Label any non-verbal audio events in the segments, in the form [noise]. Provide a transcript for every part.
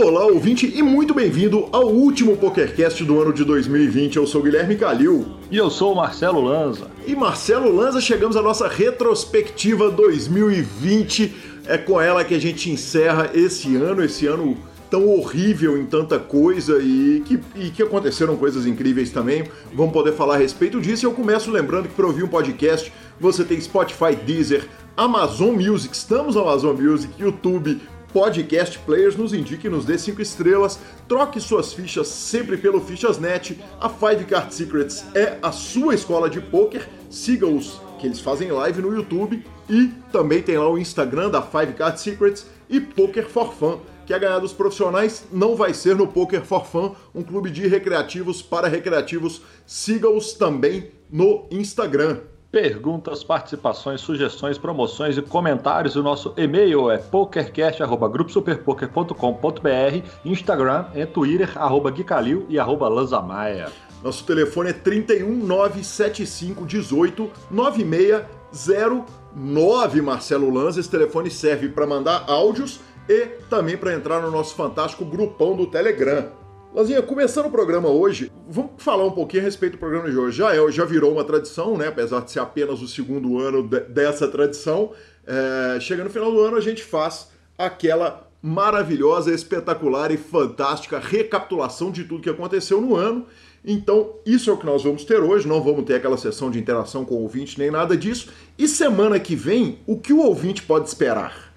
Olá, ouvinte, e muito bem-vindo ao último PokerCast do ano de 2020. Eu sou Guilherme Calil. E eu sou o Marcelo Lanza. E Marcelo Lanza, chegamos à nossa retrospectiva 2020. É com ela que a gente encerra esse ano, esse ano tão horrível em tanta coisa e que, e que aconteceram coisas incríveis também. Vamos poder falar a respeito disso. E eu começo lembrando que para ouvir um podcast você tem Spotify, Deezer, Amazon Music, estamos no Amazon Music, YouTube, podcast players, nos indique e nos dê 5 estrelas. Troque suas fichas sempre pelo Fichasnet. A Five Card Secrets é a sua escola de poker. Siga-os, que eles fazem live no YouTube. E também tem lá o Instagram da Five Card Secrets e Poker for Fun. Que é ganhar dos profissionais não vai ser no Poker for Fun, um clube de recreativos para recreativos. Siga-os também no Instagram. Perguntas, participações, sugestões, promoções e comentários. O nosso e-mail é pokercast.gruposuperpoker.com.br, Instagram é Twitter, arroba Guicalil e arroba Lanzamaia. Nosso telefone é 3197518 9609, Marcelo Lanza. Esse telefone serve para mandar áudios e também para entrar no nosso fantástico grupão do Telegram. Lazinha, começando o programa hoje, vamos falar um pouquinho a respeito do programa de hoje. Já, é, já virou uma tradição, né? Apesar de ser apenas o segundo ano de, dessa tradição. É, chega no final do ano, a gente faz aquela maravilhosa, espetacular e fantástica recapitulação de tudo que aconteceu no ano. Então, isso é o que nós vamos ter hoje. Não vamos ter aquela sessão de interação com o ouvinte nem nada disso. E semana que vem, o que o ouvinte pode esperar?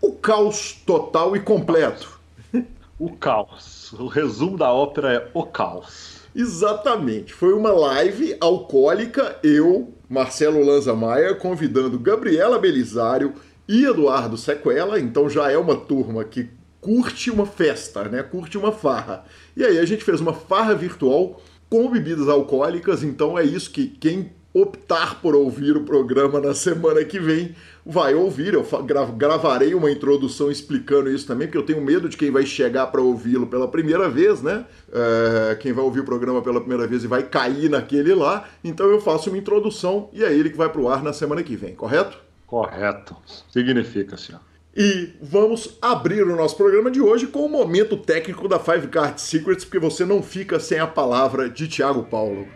O caos total e completo. [laughs] O caos o resumo da ópera é O Caos. Exatamente. Foi uma live alcoólica, eu, Marcelo Lanza Maia, convidando Gabriela Belisário e Eduardo Sequela, então já é uma turma que curte uma festa, né? Curte uma farra. E aí a gente fez uma farra virtual com bebidas alcoólicas, então é isso que quem optar por ouvir o programa na semana que vem, vai ouvir. Eu gravarei uma introdução explicando isso também, porque eu tenho medo de quem vai chegar para ouvi-lo pela primeira vez, né? É, quem vai ouvir o programa pela primeira vez e vai cair naquele lá. Então eu faço uma introdução e é ele que vai para o ar na semana que vem, correto? Correto. Significa, senhor. E vamos abrir o nosso programa de hoje com o momento técnico da Five Card Secrets, porque você não fica sem a palavra de Thiago Paulo.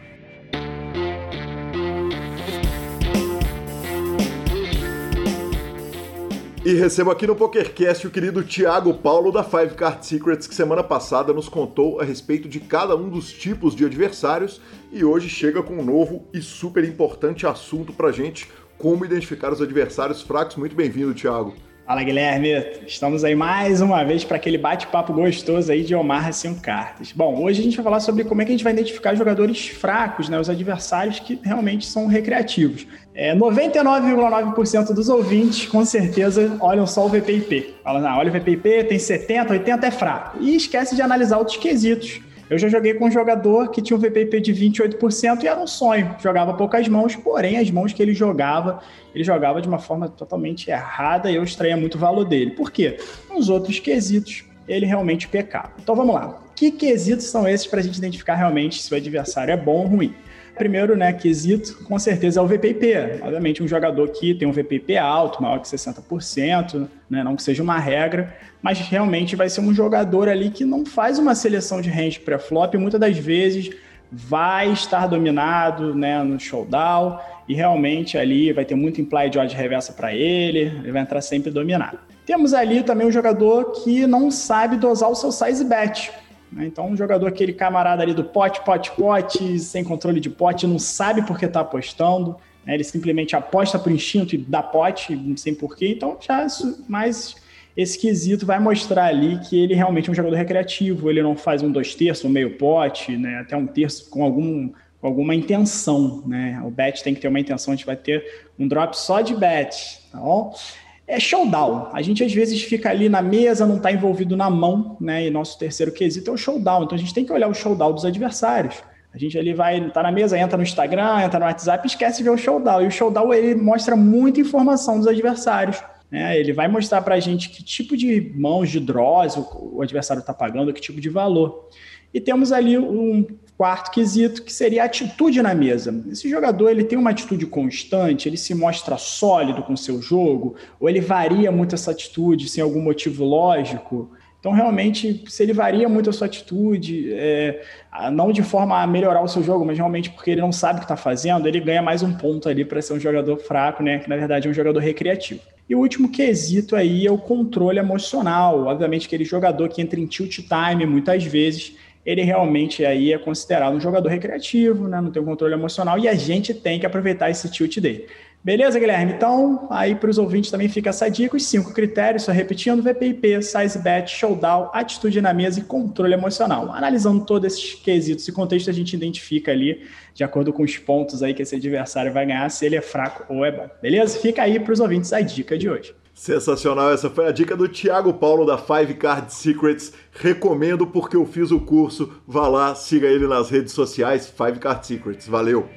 E recebo aqui no PokerCast o querido Thiago Paulo da Five Card Secrets, que semana passada nos contou a respeito de cada um dos tipos de adversários e hoje chega com um novo e super importante assunto pra gente, como identificar os adversários fracos. Muito bem-vindo, Thiago. Fala Guilherme, estamos aí mais uma vez para aquele bate-papo gostoso aí de Omar sem cartas. Bom, hoje a gente vai falar sobre como é que a gente vai identificar jogadores fracos, né, os adversários que realmente são recreativos. É, 99,9% dos ouvintes com certeza olham só o VPIP. Falam, ah, olha o VPIP, tem 70, 80 é fraco. E esquece de analisar outros quesitos. Eu já joguei com um jogador que tinha um VPP de 28% e era um sonho. Jogava poucas mãos, porém as mãos que ele jogava, ele jogava de uma forma totalmente errada e eu extraía muito valor dele. Por quê? Nos outros quesitos, ele realmente pecava. Então vamos lá. Que quesitos são esses para a gente identificar realmente se o adversário é bom ou ruim? Primeiro, né, quesito, com certeza é o VPP. Obviamente, um jogador que tem um VPP alto, maior que 60%, né, não que seja uma regra, mas realmente vai ser um jogador ali que não faz uma seleção de range pré-flop, muitas das vezes vai estar dominado né, no showdown e realmente ali vai ter muito implied odd reversa para ele, ele vai entrar sempre dominado. Temos ali também um jogador que não sabe dosar o seu size bet. Né? Então, um jogador, aquele camarada ali do pote, pote, pote, sem controle de pote, não sabe por que está apostando, né? ele simplesmente aposta por instinto e dá pote, sem porquê. Então, já mais esse quesito vai mostrar ali que ele realmente é um jogador recreativo, ele não faz um dois terços, um meio pote, né? até um terço com algum alguma intenção, né? O bet tem que ter uma intenção, a gente vai ter um drop só de bet, tá bom? É showdown. A gente às vezes fica ali na mesa, não está envolvido na mão, né? E nosso terceiro quesito é o showdown. Então a gente tem que olhar o showdown dos adversários. A gente ali vai, tá na mesa, entra no Instagram, entra no WhatsApp, esquece de ver o showdown. E o showdown ele mostra muita informação dos adversários. Né? Ele vai mostrar para a gente que tipo de mãos de draws o, o adversário está pagando, que tipo de valor. E temos ali um Quarto quesito, que seria a atitude na mesa. Esse jogador ele tem uma atitude constante, ele se mostra sólido com seu jogo, ou ele varia muito essa atitude sem algum motivo lógico. Então, realmente, se ele varia muito a sua atitude, é, não de forma a melhorar o seu jogo, mas realmente porque ele não sabe o que está fazendo, ele ganha mais um ponto ali para ser um jogador fraco, né? Que na verdade é um jogador recreativo. E o último quesito aí é o controle emocional. Obviamente, aquele jogador que entra em tilt time muitas vezes, ele realmente aí é considerado um jogador recreativo, né? Não tem um controle emocional e a gente tem que aproveitar esse tilt dele. Beleza, Guilherme? Então, aí para os ouvintes também fica essa dica, os cinco critérios, só repetindo, VPIP, size bet, showdown, atitude na mesa e controle emocional. Analisando todos esses quesitos e contexto, a gente identifica ali, de acordo com os pontos aí que esse adversário vai ganhar, se ele é fraco ou é bom. Beleza? Fica aí para os ouvintes a dica de hoje. Sensacional, essa foi a dica do Thiago Paulo da Five Card Secrets. Recomendo porque eu fiz o curso. Vá lá, siga ele nas redes sociais, Five Card Secrets. Valeu!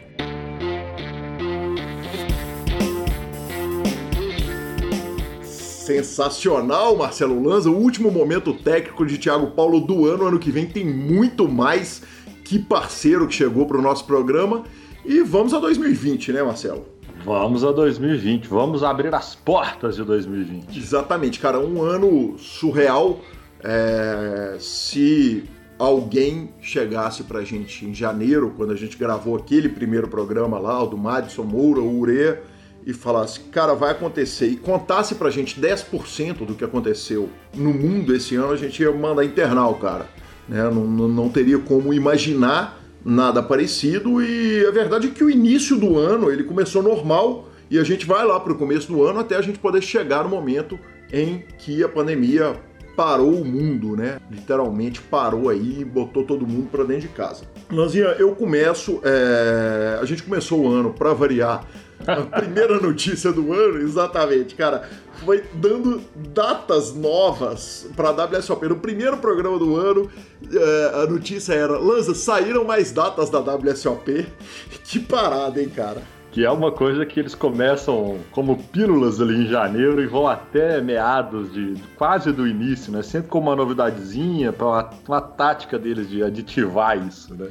Sensacional, Marcelo Lanza. O último momento técnico de Thiago Paulo do ano. Ano que vem tem muito mais. Que parceiro que chegou para o nosso programa. E vamos a 2020, né, Marcelo? Vamos a 2020, vamos abrir as portas de 2020. Exatamente, cara, um ano surreal. É, se alguém chegasse pra gente em janeiro, quando a gente gravou aquele primeiro programa lá, o do Madison Moura, o Urea, e falasse, cara, vai acontecer, e contasse pra gente 10% do que aconteceu no mundo esse ano, a gente ia mandar internal, cara. Né? Não, não, não teria como imaginar nada parecido e a verdade é que o início do ano ele começou normal e a gente vai lá para o começo do ano até a gente poder chegar no momento em que a pandemia parou o mundo, né? Literalmente parou aí e botou todo mundo para dentro de casa. Lanzinha, eu começo, é... a gente começou o ano para variar. A [laughs] primeira notícia do ano, exatamente, cara, foi dando datas novas para a WSOP. No primeiro programa do ano, é, a notícia era: Lanza, saíram mais datas da WSOP. [laughs] Que parada, hein, cara? Que é uma coisa que eles começam como pílulas ali em janeiro e vão até meados de quase do início, né? Sempre com uma novidadezinha, para uma, uma tática deles de aditivar isso, né?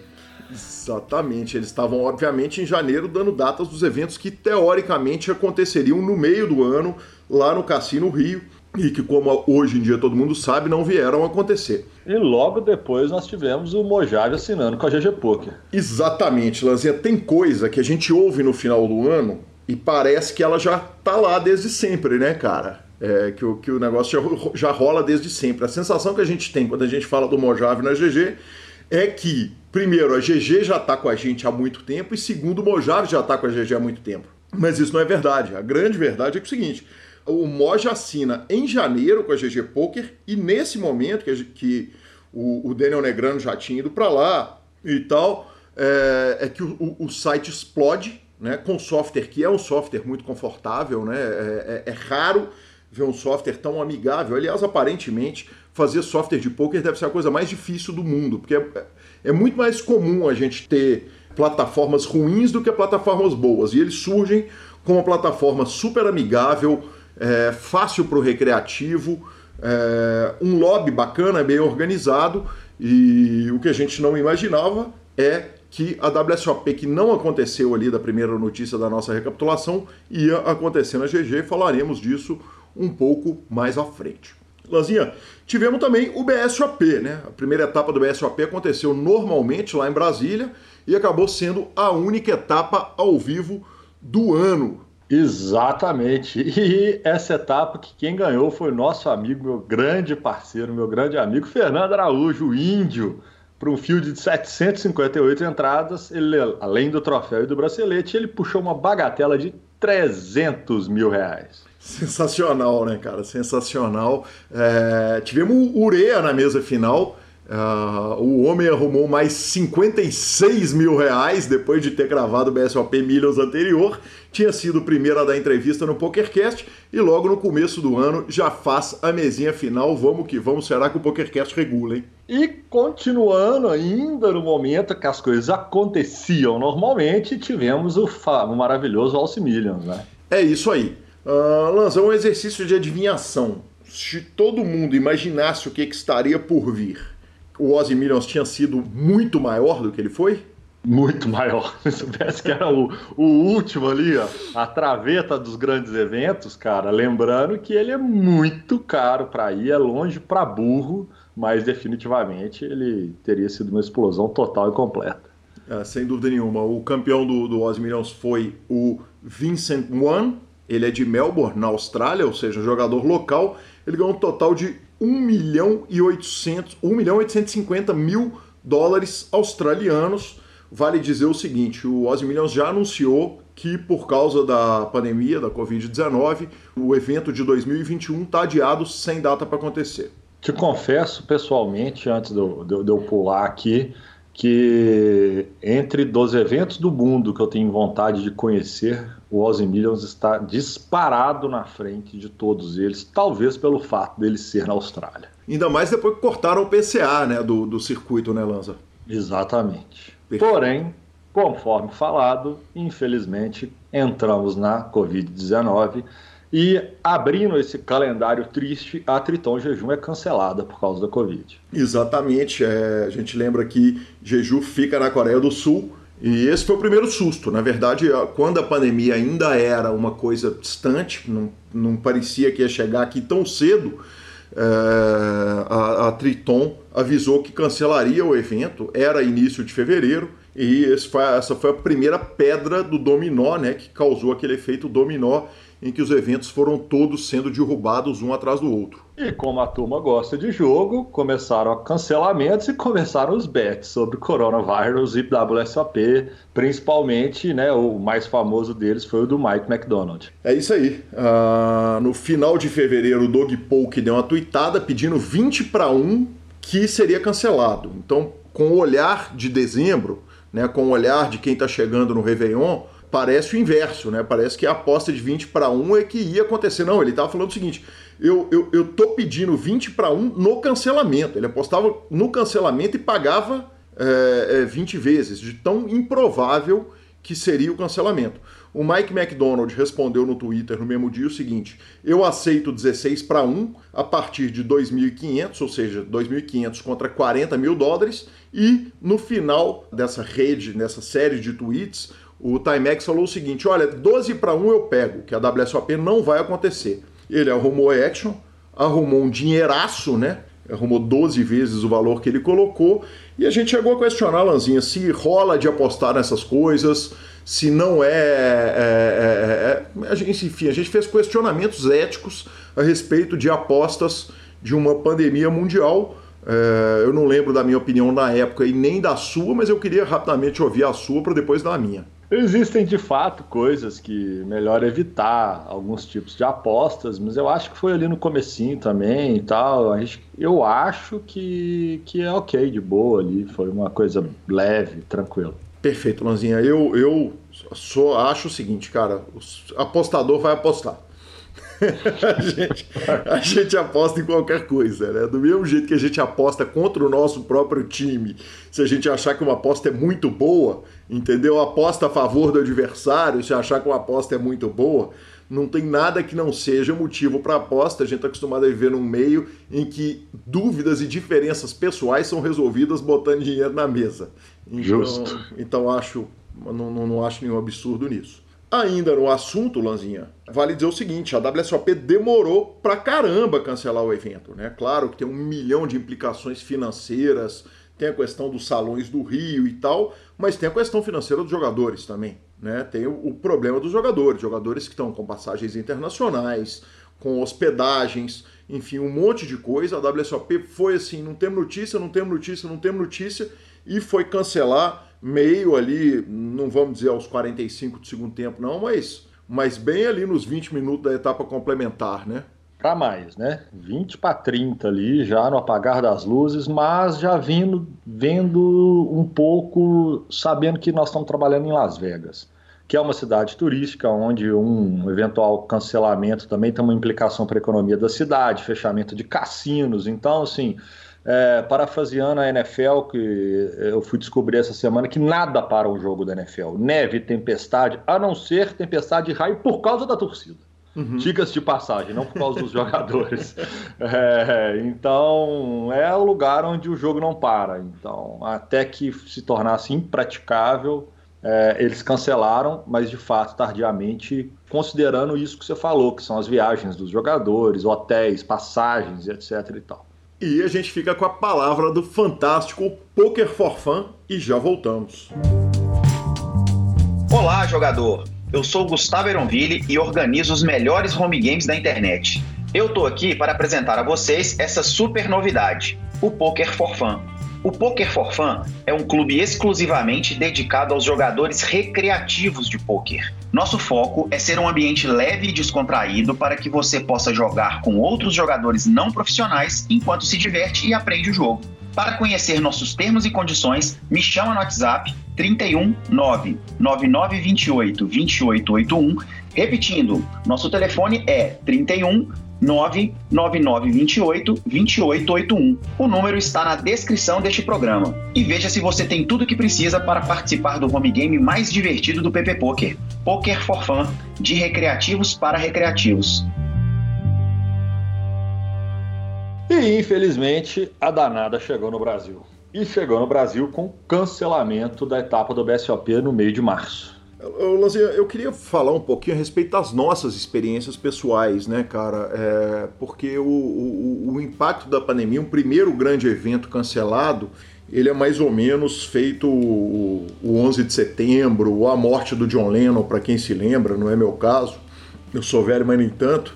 Exatamente, eles estavam obviamente em janeiro dando datas dos eventos que teoricamente aconteceriam no meio do ano lá no Cassino Rio e que, como hoje em dia todo mundo sabe, não vieram acontecer. E logo depois nós tivemos o Mojave assinando com a GG Poker. Exatamente, Lanzinha. Tem coisa que a gente ouve no final do ano e parece que ela já tá lá desde sempre, né, cara? É, que, o, que o negócio já, já rola desde sempre. A sensação que a gente tem quando a gente fala do Mojave na GG é que, primeiro, a GG já está com a gente há muito tempo e, segundo, o Mojave já está com a GG há muito tempo. Mas isso não é verdade. A grande verdade é, é o seguinte: o Moj assina em janeiro com a GG Poker e nesse momento que, que o, o, Daniel Negrano já tinha ido para lá e tal, é, é que o, o, site explode, né? Com software que é um software muito confortável, né? É, é, é raro ver um software tão amigável. Aliás, aparentemente, fazer software de poker deve ser a coisa mais difícil do mundo, porque é, é muito mais comum a gente ter plataformas ruins do que plataformas boas. E eles surgem com uma plataforma super amigável, é, fácil para o recreativo, é, um lobby bacana, bem organizado. E o que a gente não imaginava é que a WSOP, que não aconteceu ali da primeira notícia da nossa recapitulação, ia acontecer na GG. Falaremos disso um pouco mais à frente. Lanzinha, tivemos também o BSOP, né? A primeira etapa do BSOP aconteceu normalmente lá em Brasília e acabou sendo a única etapa ao vivo do ano. Exatamente. [laughs] E essa etapa que quem ganhou foi nosso amigo, meu grande parceiro, meu grande amigo Fernando Araújo, índio, para um field de 758 entradas. Ele, além do troféu e do bracelete, ele puxou uma bagatela de 300 mil reais. Sensacional, né, cara? Sensacional. É, tivemos o Urea na mesa final. Uh, o homem arrumou mais 56 mil reais depois de ter gravado o BSOP Millions anterior. Tinha sido o primeiro a dar entrevista no PokerCast e logo no começo do ano já faz a mesinha final. Vamos que vamos, será que o PokerCast regula, hein? E continuando ainda no momento que as coisas aconteciam normalmente, tivemos o, o maravilhoso Alce Millions, né? É isso aí. Uh, Lanza, um exercício de adivinhação. Se todo mundo imaginasse o que, que estaria por vir, o Ozzy Millions tinha sido muito maior do que ele foi? Muito maior. [laughs] Se soubesse que era o, o último ali, ó, a traveta dos grandes eventos, cara. Lembrando que ele é muito caro para ir, é longe para burro, mas definitivamente ele teria sido uma explosão total e completa. É, sem dúvida nenhuma. O campeão do, do Oz Millions foi o Vincent Wan. Ele é de Melbourne, na Austrália, ou seja, um jogador local. Ele ganhou um total de 1 milhão e 800, 1 milhão 850 mil dólares australianos. Vale dizer o seguinte, o Ozzy Millions já anunciou que por causa da pandemia, da Covid-19, o evento de 2021 está adiado sem data para acontecer. Te confesso pessoalmente, antes de eu, de eu pular aqui, que entre dos eventos do mundo que eu tenho vontade de conhecer, o Ozzy Millions está disparado na frente de todos eles, talvez pelo fato dele ser na Austrália. Ainda mais depois que cortaram o PCA né, do, do circuito, né, Lanza? Exatamente. Perfeito. Porém, conforme falado, infelizmente entramos na Covid-19 e abrindo esse calendário triste, a Triton Jejum é cancelada por causa da Covid. Exatamente. É, a gente lembra que Jeju fica na Coreia do Sul. E esse foi o primeiro susto. Na verdade, quando a pandemia ainda era uma coisa distante, não, não parecia que ia chegar aqui tão cedo, é, a, a, Triton avisou que cancelaria o evento. Era início de fevereiro. E foi, essa foi a primeira pedra do dominó, né, que causou aquele efeito dominó em que os eventos foram todos sendo derrubados um atrás do outro. E como a turma gosta de jogo, começaram cancelamentos e começaram os bets sobre coronavírus e WSOP, principalmente, né, o mais famoso deles foi o do Mike McDonald. É isso aí. Uh, no final de fevereiro, o Doug Polk deu uma tuitada pedindo 20 para 1 que seria cancelado. Então, com o olhar de dezembro, né, com o olhar de quem está chegando no Réveillon, parece o inverso, né? Parece que a aposta de 20 para 1 é que ia acontecer. Não, ele estava falando o seguinte: eu, eu, eu tô pedindo 20 para 1 no cancelamento. Ele apostava no cancelamento e pagava é, é, 20 vezes, de tão improvável que seria o cancelamento. O Mike McDonald respondeu no Twitter no mesmo dia o seguinte: Eu aceito 16 para 1 a partir de 2.500, ou seja, 2.500 contra 40 mil dólares. E no final dessa rede, nessa série de tweets, o Timex falou o seguinte: olha, 12 para 1 eu pego, que a WSOP não vai acontecer. Ele arrumou action, arrumou um dinheiraço, né? Arrumou 12 vezes o valor que ele colocou. E a gente chegou a questionar, Lanzinha, se rola de apostar nessas coisas, se não é. é, é, é a gente, enfim, a gente fez questionamentos éticos a respeito de apostas de uma pandemia mundial. É, eu não lembro da minha opinião na época e nem da sua, mas eu queria rapidamente ouvir a sua para depois dar a minha. Existem de fato coisas que melhor evitar alguns tipos de apostas, mas eu acho que foi ali no comecinho também e tal. Eu acho que, que é ok, de boa ali, foi uma coisa leve, tranquila. Perfeito, Lanzinha. Eu, eu só acho o seguinte, cara, o apostador vai apostar. [laughs] a, gente, a gente aposta em qualquer coisa, né? Do mesmo jeito que a gente aposta contra o nosso próprio time, se a gente achar que uma aposta é muito boa, entendeu? Aposta a favor do adversário, se achar que uma aposta é muito boa, não tem nada que não seja motivo para aposta. A gente está acostumado a viver num meio em que dúvidas e diferenças pessoais são resolvidas botando dinheiro na mesa. Então, Justo. Então acho, não, não, acho nenhum absurdo nisso. Ainda no assunto, Lanzinha, vale dizer o seguinte: a WSOP demorou pra caramba cancelar o evento, né? Claro que tem um milhão de implicações financeiras, tem a questão dos salões do Rio e tal, mas tem a questão financeira dos jogadores também, né? Tem o problema dos jogadores, jogadores que estão com passagens internacionais, com hospedagens, enfim, um monte de coisa. A WSOP foi assim: não temos notícia, não temos notícia, não temos notícia, e foi cancelar meio ali, não vamos dizer aos 45 do segundo tempo, não, mas, mas bem ali nos 20 minutos da etapa complementar, né? Para mais, né? 20 para 30 ali, já no apagar das luzes, mas já vindo, vendo um pouco, sabendo que nós estamos trabalhando em Las Vegas, que é uma cidade turística, onde um eventual cancelamento também tem uma implicação para a economia da cidade, fechamento de cassinos. Então, assim, é, parafraseando a NFL, que eu fui descobrir essa semana, que nada para o jogo da NFL. Neve, tempestade, a não ser tempestade de raio por causa da torcida. Uhum. Dicas de passagem, não por causa dos [laughs] jogadores. É, então, é o lugar onde o jogo não para. Então, até que se tornasse impraticável, é, eles cancelaram, mas de fato, tardiamente, considerando isso que você falou, que são as viagens dos jogadores, hotéis, passagens, etc. e tal. E a gente fica com a palavra do fantástico Poker for Fun e já voltamos. Olá, jogador! Eu sou Gustavo Eronville e organizo os melhores home games da internet. Eu tô aqui para apresentar a vocês essa super novidade, o Poker for Fun. O Poker for Fun é um clube exclusivamente dedicado aos jogadores recreativos de poker. Nosso foco é ser um ambiente leve e descontraído para que você possa jogar com outros jogadores não profissionais enquanto se diverte e aprende o jogo. Para conhecer nossos termos e condições, me chama no WhatsApp 31 9928 2881. Repetindo, nosso telefone é 31 99928 2881. O número está na descrição deste programa. E veja se você tem tudo o que precisa para participar do home game mais divertido do PP Poker. Poker for Fun, de recreativos para recreativos. E infelizmente a danada chegou no Brasil e chegou no Brasil com cancelamento da etapa do BSOP no meio de março. Lanzinha, eu queria falar um pouquinho a respeito das nossas experiências pessoais, né, cara? É, porque o, o, o, impacto da pandemia, um primeiro grande evento cancelado, ele é mais ou menos feito o, o 11 de setembro, ou a morte do John Lennon, para quem se lembra, não é meu caso. Eu sou velho, mas nem tanto.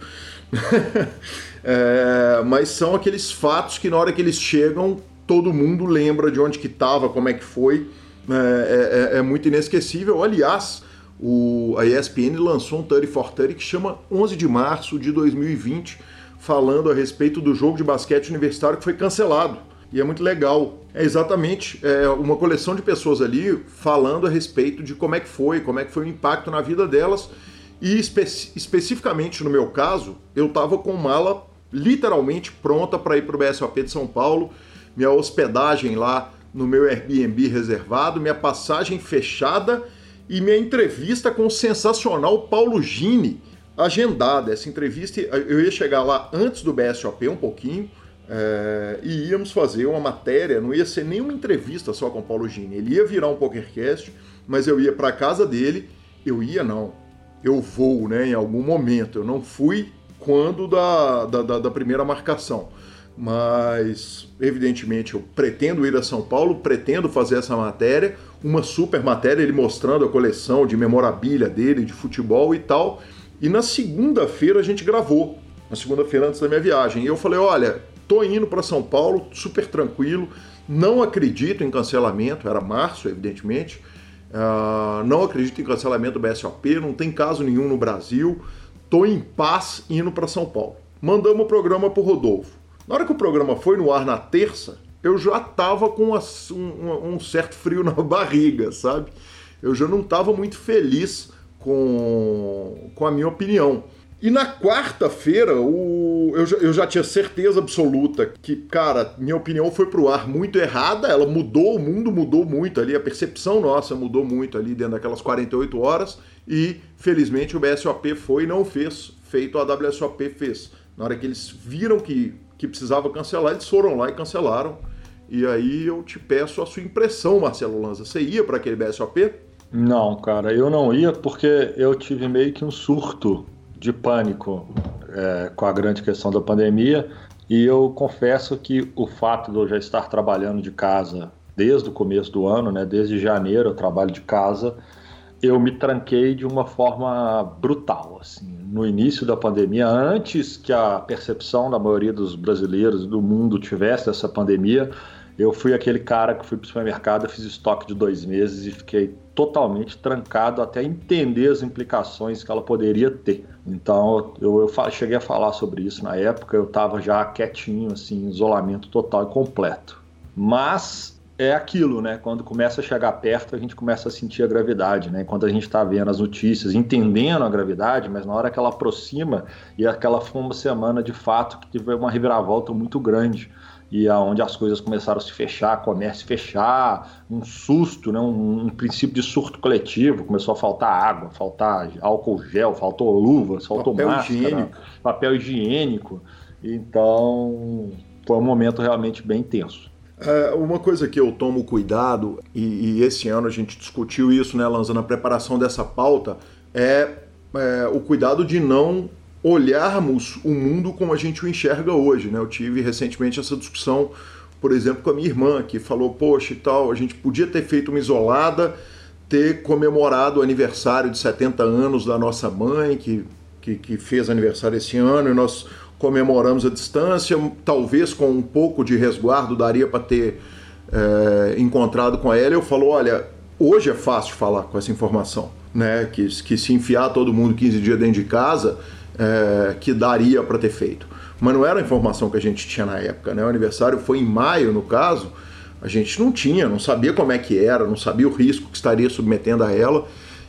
[laughs] é, mas são aqueles fatos que na hora que eles chegam todo mundo lembra de onde que estava, como é que foi. É, é, é, muito inesquecível. Aliás, o, a ESPN lançou um 30 for 30 que chama 11 de março de 2020, falando a respeito do jogo de basquete universitário que foi cancelado. E é muito legal. É exatamente é, uma coleção de pessoas ali falando a respeito de como é que foi, como é que foi o impacto na vida delas. E espe especificamente no meu caso, eu estava com mala literalmente pronta para ir para o BSOP de São Paulo minha hospedagem lá no meu Airbnb reservado, minha passagem fechada e minha entrevista com o sensacional Paulo Gini. Agendada. Essa entrevista eu ia chegar lá antes do BSOP um pouquinho é, e íamos fazer uma matéria, não ia ser nenhuma entrevista só com o Paulo Gini, ele ia virar um PokerCast, mas eu ia para casa dele, eu ia não, eu vou né, em algum momento, eu não fui quando da, da, da primeira marcação mas evidentemente eu pretendo ir a São Paulo, pretendo fazer essa matéria, uma super matéria, ele mostrando a coleção de memorabilia dele, de futebol e tal. E na segunda-feira a gente gravou, na segunda-feira antes da minha viagem. E eu falei: olha, tô indo para São Paulo, super tranquilo, não acredito em cancelamento, era março, evidentemente. Uh, não acredito em cancelamento do BSOP, não tem caso nenhum no Brasil. Tô em paz indo para São Paulo. Mandamos o programa pro Rodolfo. Na hora que o programa foi no ar na terça, eu já tava com um, certo frio na [laughs] barriga, sabe? Eu já não tava muito feliz com, com a minha opinião. E na quarta-feira, eu, já, eu já tinha certeza absoluta que, cara, minha opinião foi pro ar muito errada, ela mudou, o mundo mudou muito ali, a percepção nossa mudou muito ali dentro daquelas 48 horas, e felizmente o BSOP foi e não fez, feito a WSOP fez. Na hora que eles viram que que precisava cancelar, eles foram lá e cancelaram. E aí eu te peço a sua impressão, Marcelo Lanza. Você ia para aquele BSOP? Não, cara, eu não ia porque eu tive meio que um surto de pânico é, com a grande questão da pandemia. E eu confesso que o fato de eu já estar trabalhando de casa desde o começo do ano, né, desde janeiro eu trabalho de casa, eu me tranquei de uma forma brutal, assim, no início da pandemia, antes que a percepção da maioria dos brasileiros do mundo tivesse essa pandemia, eu fui aquele cara que fui para o supermercado, fiz estoque de dois meses e fiquei totalmente trancado até entender as implicações que ela poderia ter. Então eu, eu cheguei a falar sobre isso na época, eu estava já quietinho, assim, isolamento total e completo. Mas é aquilo, né? Quando começa a chegar perto, a gente começa a sentir a gravidade, né? Quando a gente está vendo as notícias, entendendo a gravidade, mas na hora que ela aproxima, e aquela foi uma semana de fato que teve uma reviravolta muito grande. e aonde as coisas começaram a se fechar, comércio fechar, um susto, né, um, um, princípio de surto coletivo, começou a faltar água, faltar álcool gel, faltou luvas, faltou papel máscara, higiênico. papel higiênico. Então, foi um momento realmente bem tenso. É, uma coisa que eu tomo cuidado, e, e, esse ano a gente discutiu isso, né, Lanza, na preparação dessa pauta, é, é, o cuidado de não olharmos o mundo como a gente o enxerga hoje. Né? Eu tive recentemente essa discussão, por exemplo, com a minha irmã, que falou: Poxa, e tal, a gente podia ter feito uma isolada, ter comemorado o aniversário de 70 anos da nossa mãe, que, que, que fez aniversário esse ano, e nós comemoramos a distância, talvez com um pouco de resguardo daria para ter é, encontrado com ela. Eu falo, olha, hoje é fácil falar com essa informação, né? Que, que se enfiar todo mundo 15 dias dentro de casa, é, que daria para ter feito. Mas não era a informação que a gente tinha na época, né? O aniversário foi em maio, no caso, a gente não tinha, não sabia como é que era, não sabia o risco que estaria submetendo a ela.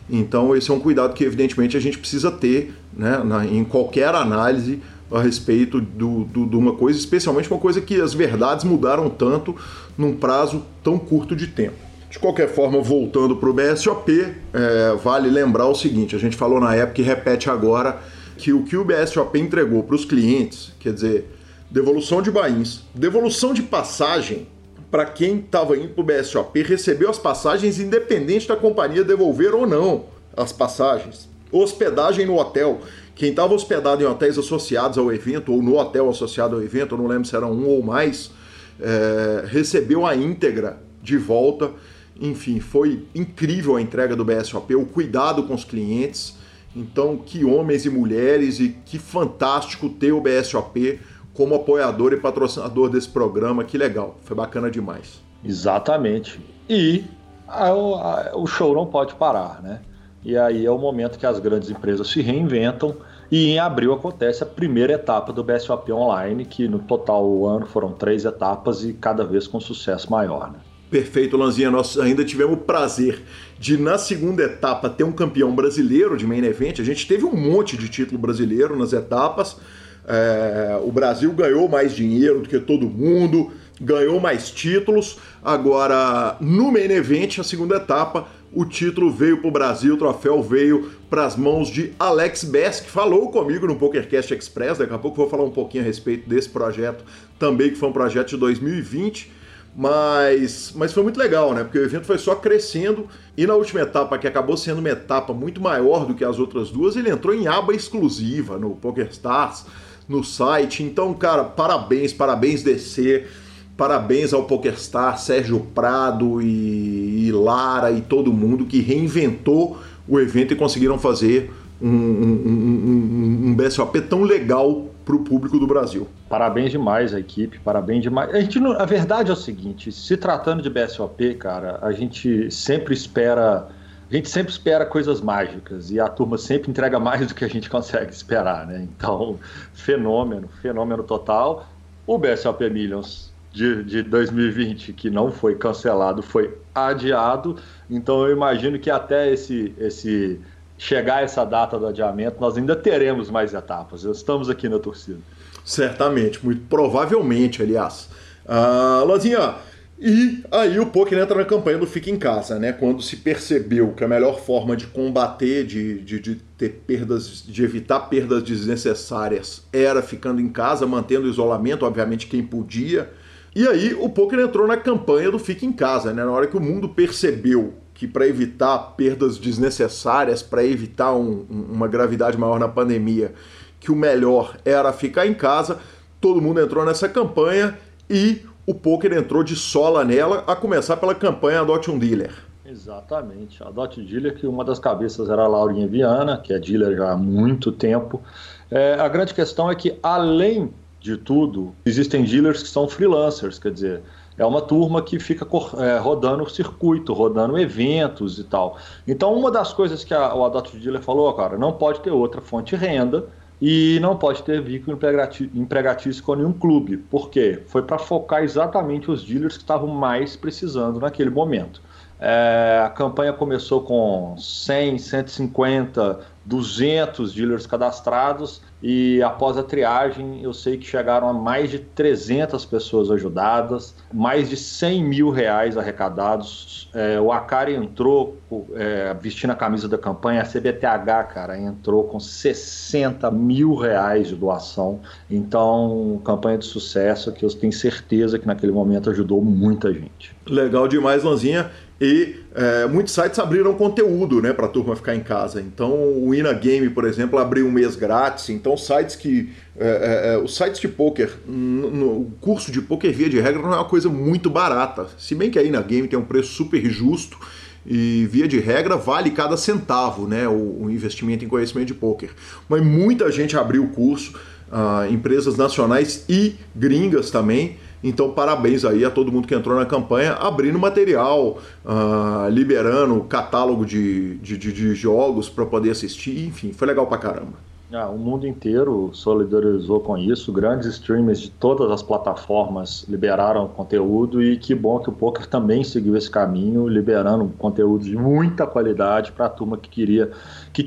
Então esse é um cuidado que evidentemente a gente precisa ter, né? Na, em qualquer análise a respeito do, do, de uma coisa, especialmente uma coisa que as verdades mudaram tanto num prazo tão curto de tempo. De qualquer forma, voltando para o BSOP, é, vale lembrar o seguinte: a gente falou na época e repete agora que o que o BSOP entregou para os clientes, quer dizer, devolução de bains, devolução de passagem para quem estava indo para o BSOP, recebeu as passagens independente da companhia devolver ou não as passagens. Hospedagem no hotel, quem estava hospedado em hotéis associados ao evento, ou no hotel associado ao evento, não lembro se era um ou mais, é, recebeu a íntegra de volta. Enfim, foi incrível a entrega do BSOP, o cuidado com os clientes. Então, que homens e mulheres, e que fantástico ter o BSOP como apoiador e patrocinador desse programa, que legal, foi bacana demais. Exatamente. E a, a, o show não pode parar, né? E aí é o momento que as grandes empresas se reinventam. E em abril acontece a primeira etapa do BSOP Online, que no total o ano foram três etapas e cada vez com sucesso maior. Né? Perfeito, Lanzinha. Nós ainda tivemos o prazer de, na segunda etapa, ter um campeão brasileiro de main event. A gente teve um monte de título brasileiro nas etapas. É, o Brasil ganhou mais dinheiro do que todo mundo, ganhou mais títulos. Agora, no main event, a segunda etapa, o título veio para o Brasil, o troféu veio para as mãos de Alex Bess, que falou comigo no PokerCast Express. Daqui a pouco vou falar um pouquinho a respeito desse projeto também, que foi um projeto de 2020. Mas, mas foi muito legal, né? Porque o evento foi só crescendo e na última etapa, que acabou sendo uma etapa muito maior do que as outras duas, ele entrou em aba exclusiva no PokerStars, no site. Então, cara, parabéns, parabéns DC Parabéns ao PokerStar, Sérgio Prado e, e, Lara e todo mundo que reinventou o evento e conseguiram fazer um, um, um, um BSOP tão legal para o público do Brasil. Parabéns demais a equipe, parabéns demais. A, gente, a verdade é o seguinte: se tratando de BSOP, cara, a gente sempre espera. A gente sempre espera coisas mágicas e a turma sempre entrega mais do que a gente consegue esperar, né? Então, fenômeno, fenômeno total. O BSOP Millions de, de 2020 que não foi cancelado foi adiado. Então eu imagino que até esse, esse chegar essa data do adiamento nós ainda teremos mais etapas. Estamos aqui na torcida. Certamente, muito provavelmente, aliás. Uh, Lanzinha, e aí o poker entra na campanha do Fica em Casa, né? Quando se percebeu que a melhor forma de combater, de, de, de, ter perdas, de evitar perdas desnecessárias, era ficando em casa, mantendo o isolamento, obviamente quem podia. E aí o poker entrou na campanha do Fique em Casa, né? Na hora que o mundo percebeu que para evitar perdas desnecessárias, para evitar um, uma gravidade maior na pandemia, que o melhor era ficar em casa, todo mundo entrou nessa campanha e o poker entrou de sola nela, a começar pela campanha Adote um Dealer. Exatamente, Adote Dealer, que uma das cabeças era a Laurinha Viana, que é dealer já há muito tempo. É, a grande questão é que, além de tudo, existem dealers que são freelancers, quer dizer, é uma turma que fica é, rodando o circuito, rodando eventos e tal. Então, uma das coisas que a, o Adopt Dealer falou, cara, não pode ter outra fonte de renda e não pode ter vínculo empregatício com nenhum clube. Por quê? Foi para focar exatamente os dealers que estavam mais precisando naquele momento. É, a campanha começou com 100, 150 200 dealers cadastrados e após a triagem eu sei que chegaram a mais de 300 pessoas ajudadas, mais de 100 mil reais arrecadados. É, o Acari entrou é, vestindo a camisa da campanha, a CBTH, cara, entrou com 60 mil reais de doação. Então, campanha de sucesso que eu tenho certeza que naquele momento ajudou muita gente. Legal demais, Lanzinha e é, muitos sites abriram conteúdo né, para a turma ficar em casa. Então o Ina Game, por exemplo, abriu um mês grátis. Então sites que. É, é, é os sites de poker, o curso de poker via de regra não é uma coisa muito barata. Se bem que a Ina Game tem um preço super justo e via de regra vale cada centavo né, o, o investimento em conhecimento de poker. Mas muita gente abriu o curso, uh, empresas nacionais e gringas também. Então, parabéns aí a todo mundo que entrou na campanha, abrindo material, uh, liberando catálogo de, de, de, de jogos para poder assistir, enfim, foi legal pra caramba. Ah, o mundo inteiro solidarizou com isso, grandes streamers de todas as plataformas liberaram conteúdo e que bom que o poker também seguiu esse caminho, liberando conteúdo de muita qualidade para a turma que queria, que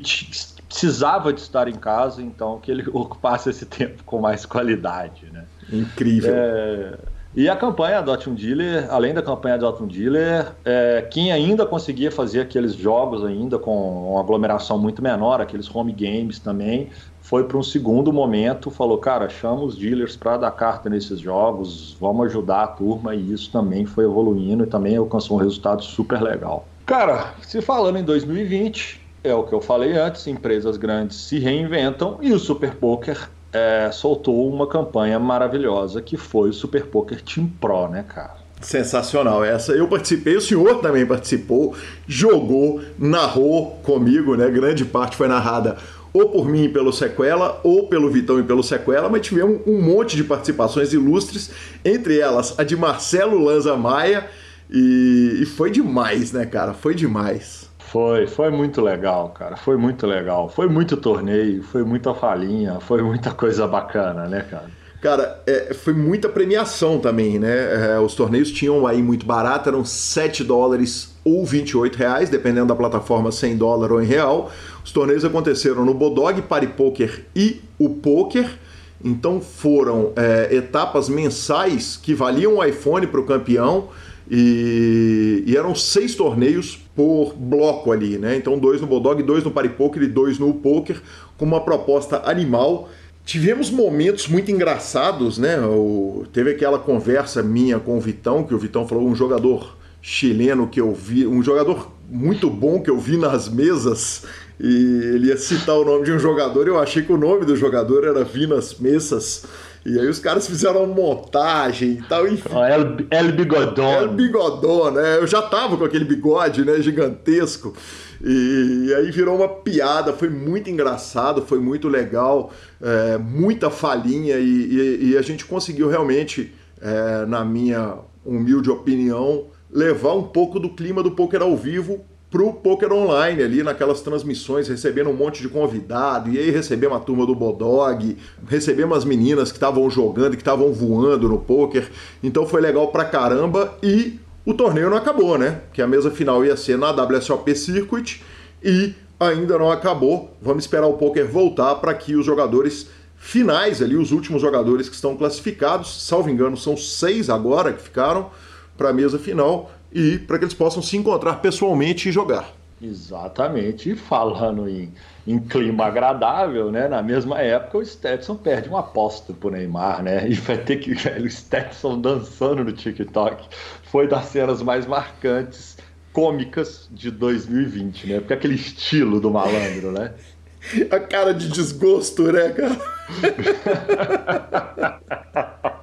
precisava de estar em casa, então que ele [laughs] ocupasse esse tempo com mais qualidade, né? Incrível. É... E a campanha Adote um Dealer, além da campanha Adote um Dealer, é, quem ainda conseguia fazer aqueles jogos ainda com uma aglomeração muito menor, aqueles home games também, foi para um segundo momento, falou, cara, chama os dealers para dar carta nesses jogos, vamos ajudar a turma, e isso também foi evoluindo e também alcançou um resultado super legal. Cara, se falando em 2020, é o que eu falei antes, empresas grandes se reinventam e o Super Poker é, soltou uma campanha maravilhosa que foi o Super Poker Team Pro, né, cara? Sensacional essa. Eu participei, o senhor também participou, jogou, narrou comigo, né? Grande parte foi narrada ou por mim e pelo Sequela, ou pelo Vitão e pelo Sequela, mas tivemos um monte de participações ilustres, entre elas a de Marcelo Lanza Maia, e, e foi demais, né, cara? Foi demais. Foi, foi muito legal, cara. Foi muito legal. Foi muito torneio, foi muita falinha, foi muita coisa bacana, né, cara? Cara, é, foi muita premiação também, né? É, os torneios tinham aí muito barato, eram 7 dólares ou 28 reais, dependendo da plataforma, 100 dólares ou em real. Os torneios aconteceram no Bodog, Poker e o Poker. Então foram é, etapas mensais que valiam o iPhone para o campeão. E, e, eram seis torneios por bloco ali, né? Então dois no Bulldog, dois no Paripoker e dois no Poker, com uma proposta animal. Tivemos momentos muito engraçados, né? O, teve aquela conversa minha com o Vitão, que o Vitão falou um jogador chileno que eu vi, um jogador muito bom que eu vi nas mesas, e ele ia citar o nome de um jogador, eu achei que o nome do jogador era Vinas Mesas. E aí os caras fizeram uma montagem e tal, enfim. Oh, El, El Bigodon. El Bigodon, né? Eu já tava com aquele bigode, né, gigantesco. E, e aí virou uma piada, foi muito engraçado, foi muito legal, é, muita falinha e, e, e, a gente conseguiu realmente, é, na minha humilde opinião, levar um pouco do clima do poker ao vivo pro poker online ali naquelas transmissões, recebendo um monte de convidado, e aí recebemos a turma do Bodog, recebemos as meninas que estavam jogando, que estavam voando no poker. Então foi legal pra caramba e o torneio não acabou, né? Que a mesa final ia ser na WSOP Circuit e ainda não acabou. Vamos esperar o poker voltar para que os jogadores finais ali, os últimos jogadores que estão classificados, salvo engano, são seis agora que ficaram para a mesa final e para que eles possam se encontrar pessoalmente e jogar. Exatamente. E falando em, em, clima agradável, né? Na mesma época o Stetson perde uma aposta pro Neymar, né? E vai ter que ver [laughs] o Stetson dançando no TikTok. Foi das cenas mais marcantes, cômicas de 2020, né? Porque aquele estilo do malandro, né? [laughs] A cara de desgosto, né, cara? [laughs]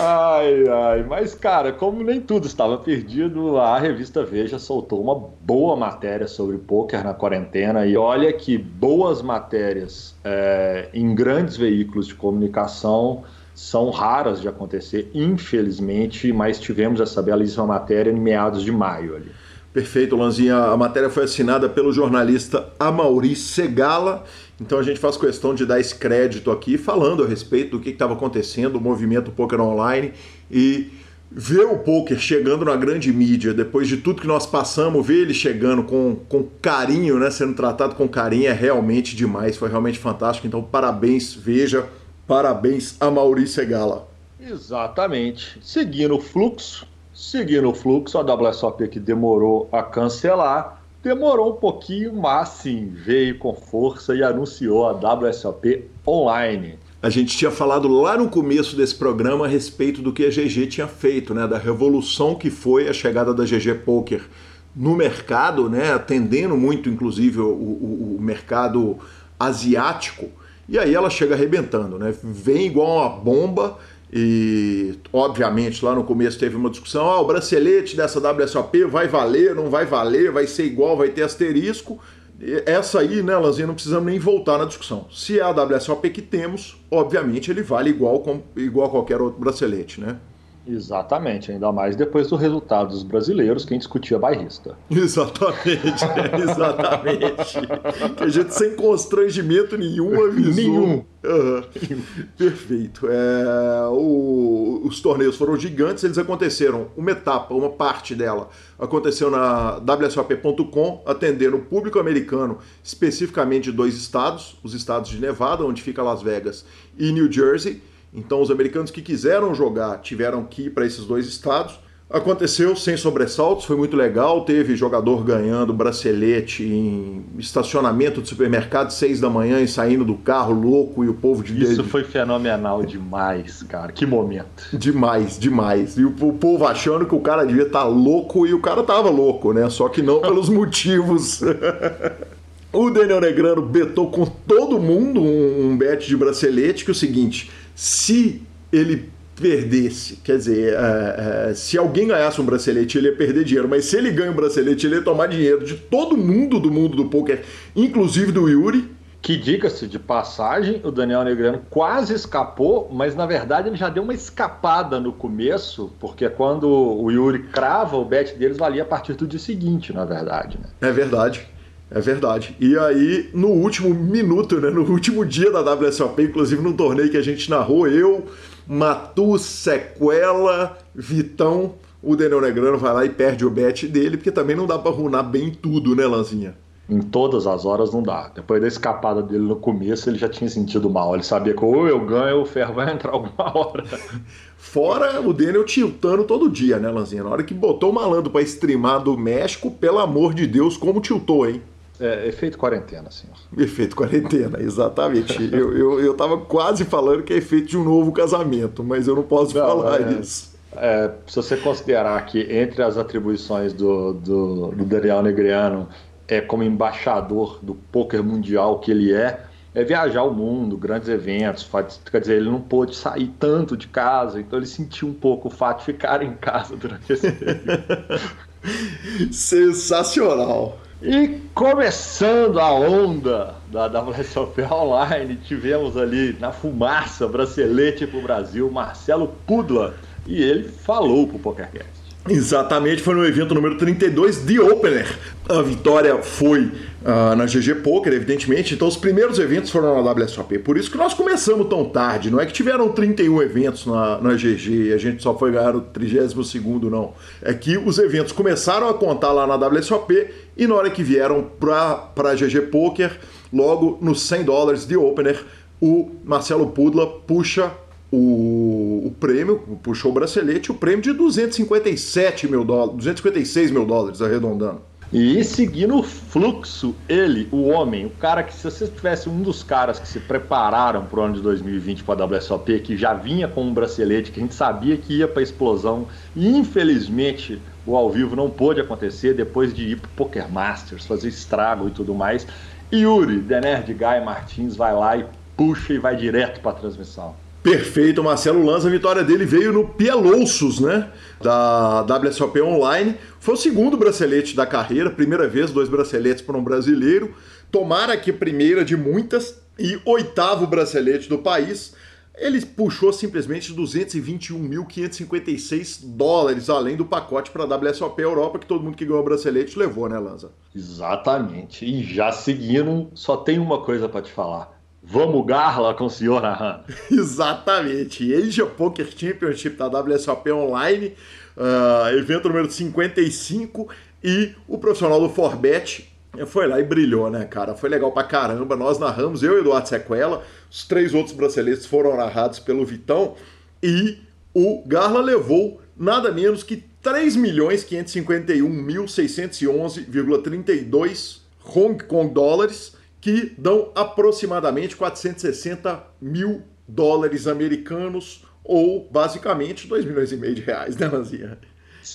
Ai, ai, mas cara, como nem tudo estava perdido, a revista Veja soltou uma boa matéria sobre poker na quarentena e olha que boas matérias é, em grandes veículos de comunicação são raras de acontecer, infelizmente, mas tivemos essa belíssima matéria em meados de maio ali. Perfeito, Lanzinha. A matéria foi assinada pelo jornalista Amauri Segala então a gente faz questão de dar esse crédito aqui, falando a respeito do que estava acontecendo, o movimento Poker Online e ver o poker chegando na grande mídia, depois de tudo que nós passamos, ver ele chegando com, com carinho, né, sendo tratado com carinho, é realmente demais, foi realmente fantástico. Então, parabéns, veja, parabéns a Maurício Gala. Exatamente. Seguindo o fluxo, seguindo o fluxo, a WSOP que demorou a cancelar, demorou um pouquinho, mas sim, veio com força e anunciou a WSOP online. A gente tinha falado lá no começo desse programa a respeito do que a GG tinha feito, né? Da revolução que foi a chegada da GG Poker no mercado, né? Atendendo muito, inclusive, o, o, o mercado asiático. E aí ela chega arrebentando, né? Vem igual uma bomba e, obviamente, lá no começo teve uma discussão: ah, o bracelete dessa WSOP vai valer, não vai valer, vai ser igual, vai ter asterisco essa aí, né, Lanzinha, não precisamos nem voltar na discussão. Se é a WSOP que temos, obviamente ele vale igual, igual a qualquer outro bracelete, né? Exatamente, ainda mais depois do resultado dos brasileiros, quem discutia bairrista. [laughs] Exatamente, [laughs] exatamente. que a gente sem constrangimento nenhum avisou. Nenhum. Uhum. Perfeito. É, o, os torneios foram gigantes, eles aconteceram, uma etapa, uma parte dela aconteceu na WSOP.com, atendendo o público americano, especificamente dois estados, os estados de Nevada, onde fica Las Vegas, e New Jersey então, os americanos que quiseram jogar tiveram que ir para esses dois estados. Aconteceu sem sobressaltos, foi muito legal. Teve jogador ganhando bracelete em estacionamento de supermercado, seis da manhã, e saindo do carro louco e o povo de. Isso foi fenomenal demais, cara. Que momento. Demais, demais. E o, o povo achando que o cara devia estar tá louco e o cara tava louco, né? Só que não [laughs] pelos motivos. [laughs] o Daniel Negrano betou com todo mundo um, um bet de bracelete, que é o seguinte se ele perdesse, quer dizer, uh, uh, se alguém ganhasse um bracelete, ele ia perder dinheiro, mas se ele ganha um bracelete, ele ia tomar dinheiro de todo mundo do mundo do poker, inclusive do Yuri. Que diga-se de passagem, o Daniel Negrano quase escapou, mas na verdade ele já deu uma escapada no começo, porque quando o Yuri crava, o bet deles valia a partir do dia seguinte, na verdade. Né? É verdade. É verdade. E aí, no último minuto, né, no último dia da WSOP, inclusive no torneio que a gente narrou, eu, Matu, Sequela, Vitão, o Daniel Negrano vai lá e perde o bet dele, porque também não dá pra runar bem tudo, né, Lanzinha? Em todas as horas não dá. Depois da escapada dele no começo, ele já tinha sentido mal. Ele sabia que ou eu ganho ou o ferro vai [laughs] entrar alguma hora. Fora o Daniel tiltando todo dia, né, Lanzinha? Na hora que botou o malandro pra streamar do México, pelo amor de Deus, como tiltou, hein? É, efeito quarentena, senhor. [laughs] Efeito quarentena, exatamente. eu, eu, eu tava quase falando que é efeito de um novo casamento, mas eu não posso não, falar é, isso. É, se você considerar que entre as atribuições do, do, do Daniel Negriano é como embaixador do poker mundial que ele é, é viajar o mundo, grandes eventos. Quer dizer, ele não pôde sair tanto de casa, então ele sentiu um pouco o fato de ficar em casa durante esse período. [laughs] Sensacional! E começando a onda da WSOP Online, tivemos ali na fumaça, bracelete para o Brasil, Marcelo Pudla, e ele falou para o PokerCast. Exatamente, foi no evento número 32 de Opener. A vitória foi uh, na GG Poker, evidentemente. Então, os primeiros eventos foram na WSOP. Por isso que nós começamos tão tarde. Não é que tiveram 31 eventos na, na GG e a gente só foi ganhar o 32, não. É que os eventos começaram a contar lá na WSOP e na hora que vieram para a GG Poker, logo nos 100 dólares de Opener, o Marcelo Pudla puxa o, o prêmio, puxou o bracelete, o prêmio de 257 mil dólares, 256 mil dólares, arredondando. E seguindo o fluxo, ele, o homem, o cara que, se você tivesse um dos caras que se prepararam para o ano de 2020 para a WSOP, que já vinha com um bracelete, que a gente sabia que ia para a explosão, e infelizmente o ao vivo não pôde acontecer depois de ir para o Poker Masters, fazer estrago e tudo mais. Yuri, The Nerd Guy Martins, vai lá e puxa e vai direto para a transmissão. Perfeito, Marcelo Lanza. A vitória dele veio no Pielouços, né? Da WSOP Online. Foi o segundo bracelete da carreira, primeira vez, dois braceletes para um brasileiro. Tomara que primeira de muitas e oitavo bracelete do país. Ele puxou simplesmente 221.556 dólares, além do pacote para a WSOP Europa, que todo mundo que ganhou o bracelete levou, né, Lanza? Exatamente. E já seguindo, só tem uma coisa para te falar Vamos Garla com o senhor Nahan. [laughs] Exatamente. Asia Poker Championship da WSOP Online, uh, evento número 55, e o profissional do Forbet foi lá e brilhou, né, cara? Foi legal pra caramba. Nós narramos, eu e Eduardo Sequela, os três outros brasileiros foram narrados pelo Vitão, e o Garla levou nada menos que 3.551.611,32 Hong Kong dólares, que dão aproximadamente 460 mil dólares americanos, ou basicamente 2 milhões e meio de reais, né, Lanzinha?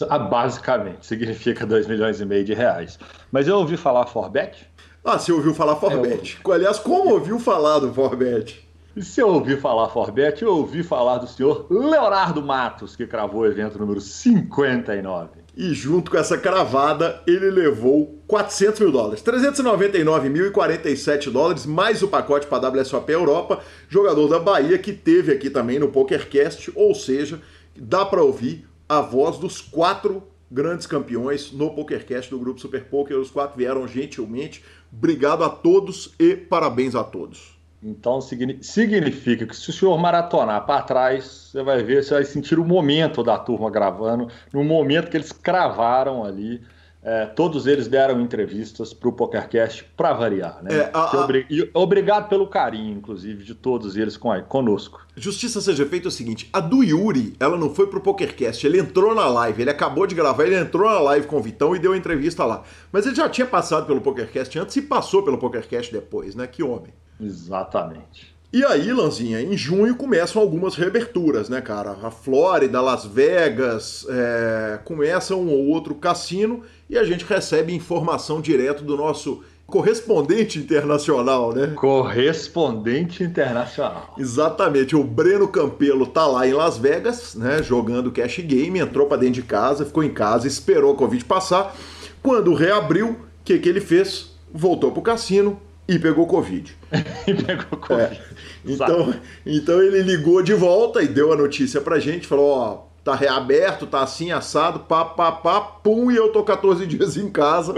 Ah, basicamente, significa 2 milhões e meio de reais. Mas eu ouvi falar Forbet? Ah, você ouviu falar Forbet. É, eu... Aliás, como ouviu falar do Forbet? Se eu ouvi falar Forbet, eu ouvi falar do senhor Leonardo Matos, que cravou o evento número 59 e junto com essa cravada ele levou 400 mil dólares, 399.047 dólares, mais o pacote para a WSOP Europa, jogador da Bahia que teve aqui também no PokerCast, ou seja, dá para ouvir a voz dos quatro grandes campeões no PokerCast do Grupo Super Poker, os quatro vieram gentilmente, obrigado a todos e parabéns a todos. Então significa que se o senhor maratonar para trás, você vai ver, você vai sentir o momento da turma gravando, no momento que eles cravaram ali. É, todos eles deram entrevistas para o PokerCast para variar, né? É, a, a... Obrigado pelo carinho, inclusive, de todos eles com, conosco. Justiça seja feita é o seguinte: a do Yuri, ela não foi pro PokerCast, ele entrou na live, ele acabou de gravar, ele entrou na live com o Vitão e deu entrevista lá. Mas ele já tinha passado pelo PokerCast antes e passou pelo PokerCast depois, né? Que homem. Exatamente. E aí, Lanzinha, em junho começam algumas reaberturas, né, cara? A Flórida, Las Vegas, é, começa um ou outro cassino e a gente recebe informação direto do nosso correspondente internacional, né? Correspondente internacional. Exatamente. O Breno Campelo tá lá em Las Vegas, né, jogando cash game, entrou para dentro de casa, ficou em casa, esperou o Covid passar. Quando reabriu, o que, que ele fez? Voltou pro cassino, e pegou Covid. [laughs] e pegou Covid. É. Então, então ele ligou de volta e deu a notícia pra gente, falou, ó, tá reaberto, tá assim, assado, pá, pá, pá, pum, e eu tô 14 [laughs] dias em casa,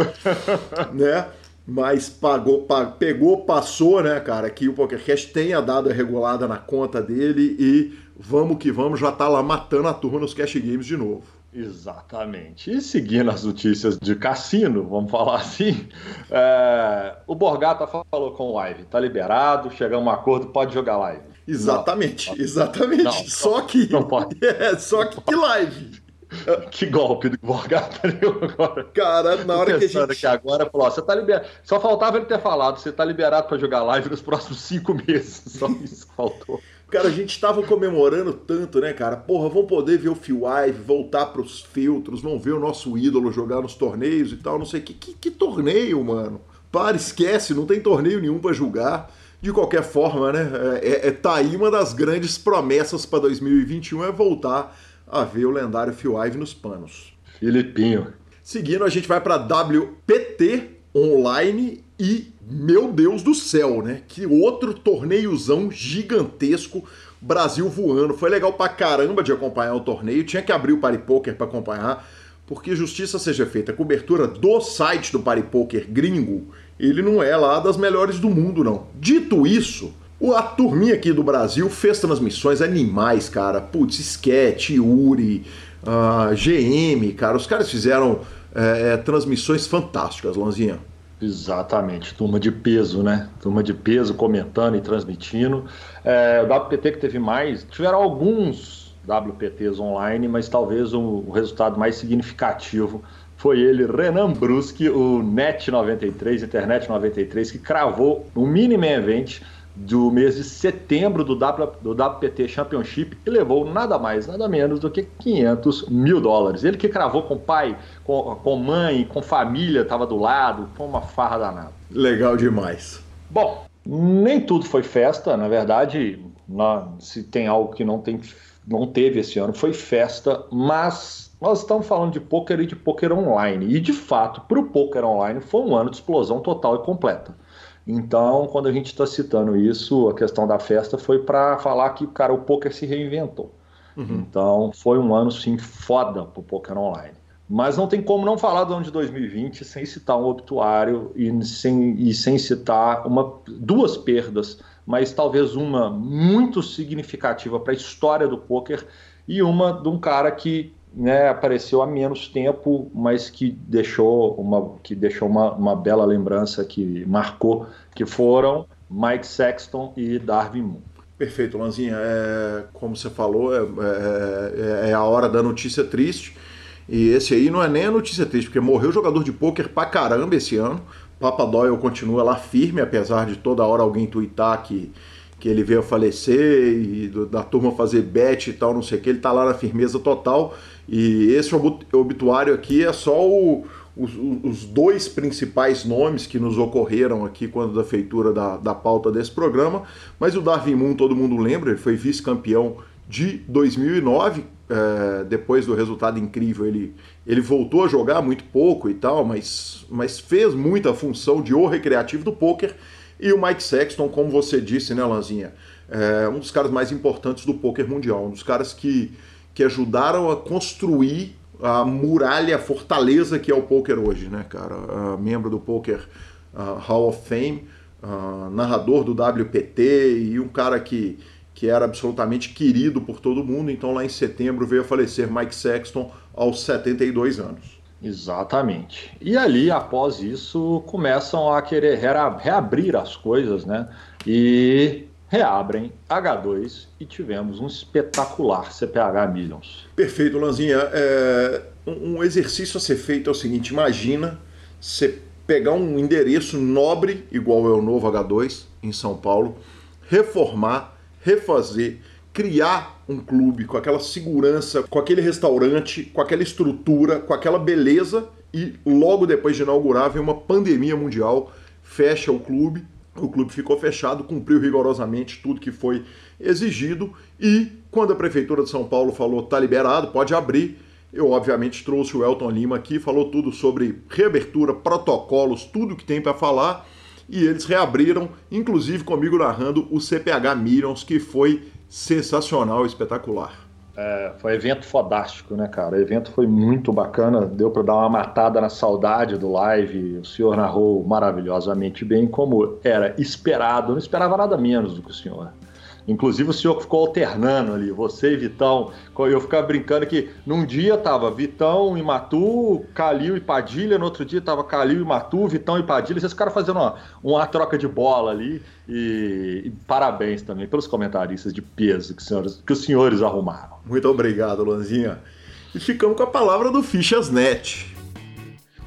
né? Mas pagou, pagou, pegou, passou, né, cara, que o PokerCast tenha dado a regulada na conta dele e vamos que vamos, já tá lá matando a turma nos Cash Games de novo. Exatamente. E seguindo as notícias de cassino, vamos falar assim, é, o Borgata falou com o Live, tá liberado, chegamos a um acordo, pode jogar live. Exatamente, não, exatamente. Não, só que. Não pode. [laughs] É, só que, que live. [laughs] Que golpe do Borgata agora. Cara, na hora que a gente. Aqui agora, falou: você tá liberado. Só faltava ele ter falado, você tá liberado para jogar live nos próximos cinco meses. [laughs] Só isso que faltou. Cara, a gente tava comemorando tanto, né, cara? Porra, vamos poder ver o Phil Ive, voltar pros filtros, não ver o nosso ídolo jogar nos torneios e tal, não sei que, que, que torneio, mano. Para, esquece, não tem torneio nenhum para julgar. De qualquer forma, né? É, é, é, tá aí uma das grandes promessas para 2021 é voltar a ver o lendário Phil Ive nos panos. Filipinho. Seguindo, a gente vai para WPT online e, meu Deus do céu, né? Que outro torneiozão gigantesco, Brasil voando. Foi legal pra caramba de acompanhar o torneio. Tinha que abrir o Paripoker para acompanhar, porque justiça seja feita, a cobertura do site do Paripoker gringo, ele não é lá das melhores do mundo, não. Dito isso, a turminha aqui do Brasil fez transmissões animais, cara. Putz, Sketch, Uri, uh, ah, GM, cara. Os caras fizeram é, é, transmissões fantásticas, Lanzinha. Exatamente, turma de peso, né? Turma de peso comentando e transmitindo. É, o WPT que teve mais, tiveram alguns WPTs online, mas talvez o, o resultado mais significativo foi ele, Renan Bruschi, o Net 93, Internet 93, que cravou um mini event do mês de setembro do, w, do WPT Championship e levou nada mais, nada menos do que 500 mil dólares. Ele que cravou com pai, com, com mãe, com família, estava do lado, foi uma farra danada. Legal demais. Bom, nem tudo foi festa, na verdade, se tem algo que não, tem, não teve esse ano, foi festa, mas nós estamos falando de poker e de poker online. E de fato, para o poker online foi um ano de explosão total e completa. Então, quando a gente está citando isso, a questão da festa foi para falar que, cara, o poker se reinventou. Uhum. Então, foi um ano, sim, foda para o poker online. Mas não tem como não falar do ano de 2020 sem citar um obituário e sem, e sem citar uma, duas perdas, mas talvez uma muito significativa para a história do poker e uma de um cara que né, apareceu há menos tempo, mas que deixou uma, que deixou uma, uma bela lembrança, que marcou, que foram Mike Sexton e Darwin Moon. Perfeito, Lanzinha. É, como você falou, é, é, é, a hora da notícia triste. E esse aí não é nem a notícia triste, porque morreu jogador de pôquer pra caramba esse ano. Papa Doyle continua lá firme, apesar de toda hora alguém twittar que, que ele veio a falecer e da turma fazer bet e tal, não sei o que. Ele tá lá na firmeza total. E esse obituário aqui é só o, os, os, dois principais nomes que nos ocorreram aqui quando da feitura da, da pauta desse programa, mas o Darwin Moon todo mundo lembra, ele foi vice-campeão de 2009, é, depois do resultado incrível ele, ele voltou a jogar muito pouco e tal, mas, mas fez muita função de o recreativo do poker, e o Mike Sexton, como você disse, né Lanzinha, é um dos caras mais importantes do poker mundial, um dos caras que, que ajudaram a construir a muralha, a fortaleza que é o poker hoje, né, cara? Uh, membro do Poker uh, Hall of Fame, uh, narrador do WPT e um cara que, que era absolutamente querido por todo mundo. Então, lá em setembro veio a falecer Mike Sexton aos 72 anos. Exatamente. E ali, após isso, começam a querer reabrir as coisas, né? E reabrem H2 e tivemos um espetacular CPH Millions. Perfeito, Lanzinha. É, um exercício a ser feito é o seguinte: imagina você pegar um endereço nobre, igual é o novo H2 em São Paulo, reformar, refazer, criar um clube com aquela segurança, com aquele restaurante, com aquela estrutura, com aquela beleza e logo depois de inaugurar vem uma pandemia mundial, fecha o clube o clube ficou fechado, cumpriu rigorosamente tudo que foi exigido e quando a prefeitura de São Paulo falou tá liberado, pode abrir, eu obviamente trouxe o Elton Lima aqui, falou tudo sobre reabertura, protocolos, tudo que tem para falar e eles reabriram, inclusive comigo narrando o CPH Millions, que foi sensacional, espetacular. É, foi evento fodástico, né, cara? O evento foi muito bacana, deu para dar uma matada na saudade do live. O senhor narrou maravilhosamente bem, como era esperado. Não esperava nada menos do que o senhor. Inclusive o senhor ficou alternando ali, você e Vitão. Eu ficava brincando que num dia tava Vitão e Matu, Calil e Padilha, no outro dia tava Calil e Matu, Vitão e Padilha. Vocês ficaram fazendo uma, uma troca de bola ali. E, e, parabéns também pelos comentaristas de peso que senhores, que os senhores arrumaram. Muito obrigado, Lanzinha. E ficamos com a palavra do Fichasnet.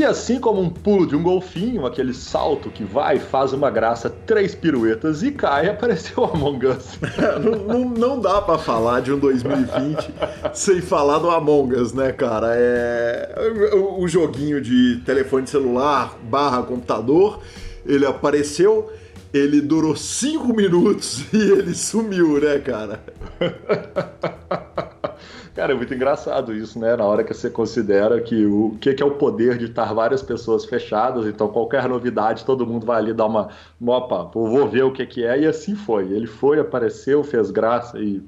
E assim como um pulo de um golfinho, aquele salto que vai, faz uma graça, três piruetas e cai, [laughs] apareceu o Among Us. [laughs] não, não, não, dá para falar de um 2020 sem falar do Among Us, né, cara? É o, o joguinho de telefone celular barra computador, ele apareceu, ele durou cinco minutos [laughs] e ele sumiu, né, cara? Cara, é muito engraçado isso, né? Na hora que você considera que o que, que é o poder de estar várias pessoas fechadas, então qualquer novidade, todo mundo vai ali dar uma. Opa, vou ver o que, que é, e assim foi. Ele foi, apareceu, fez graça e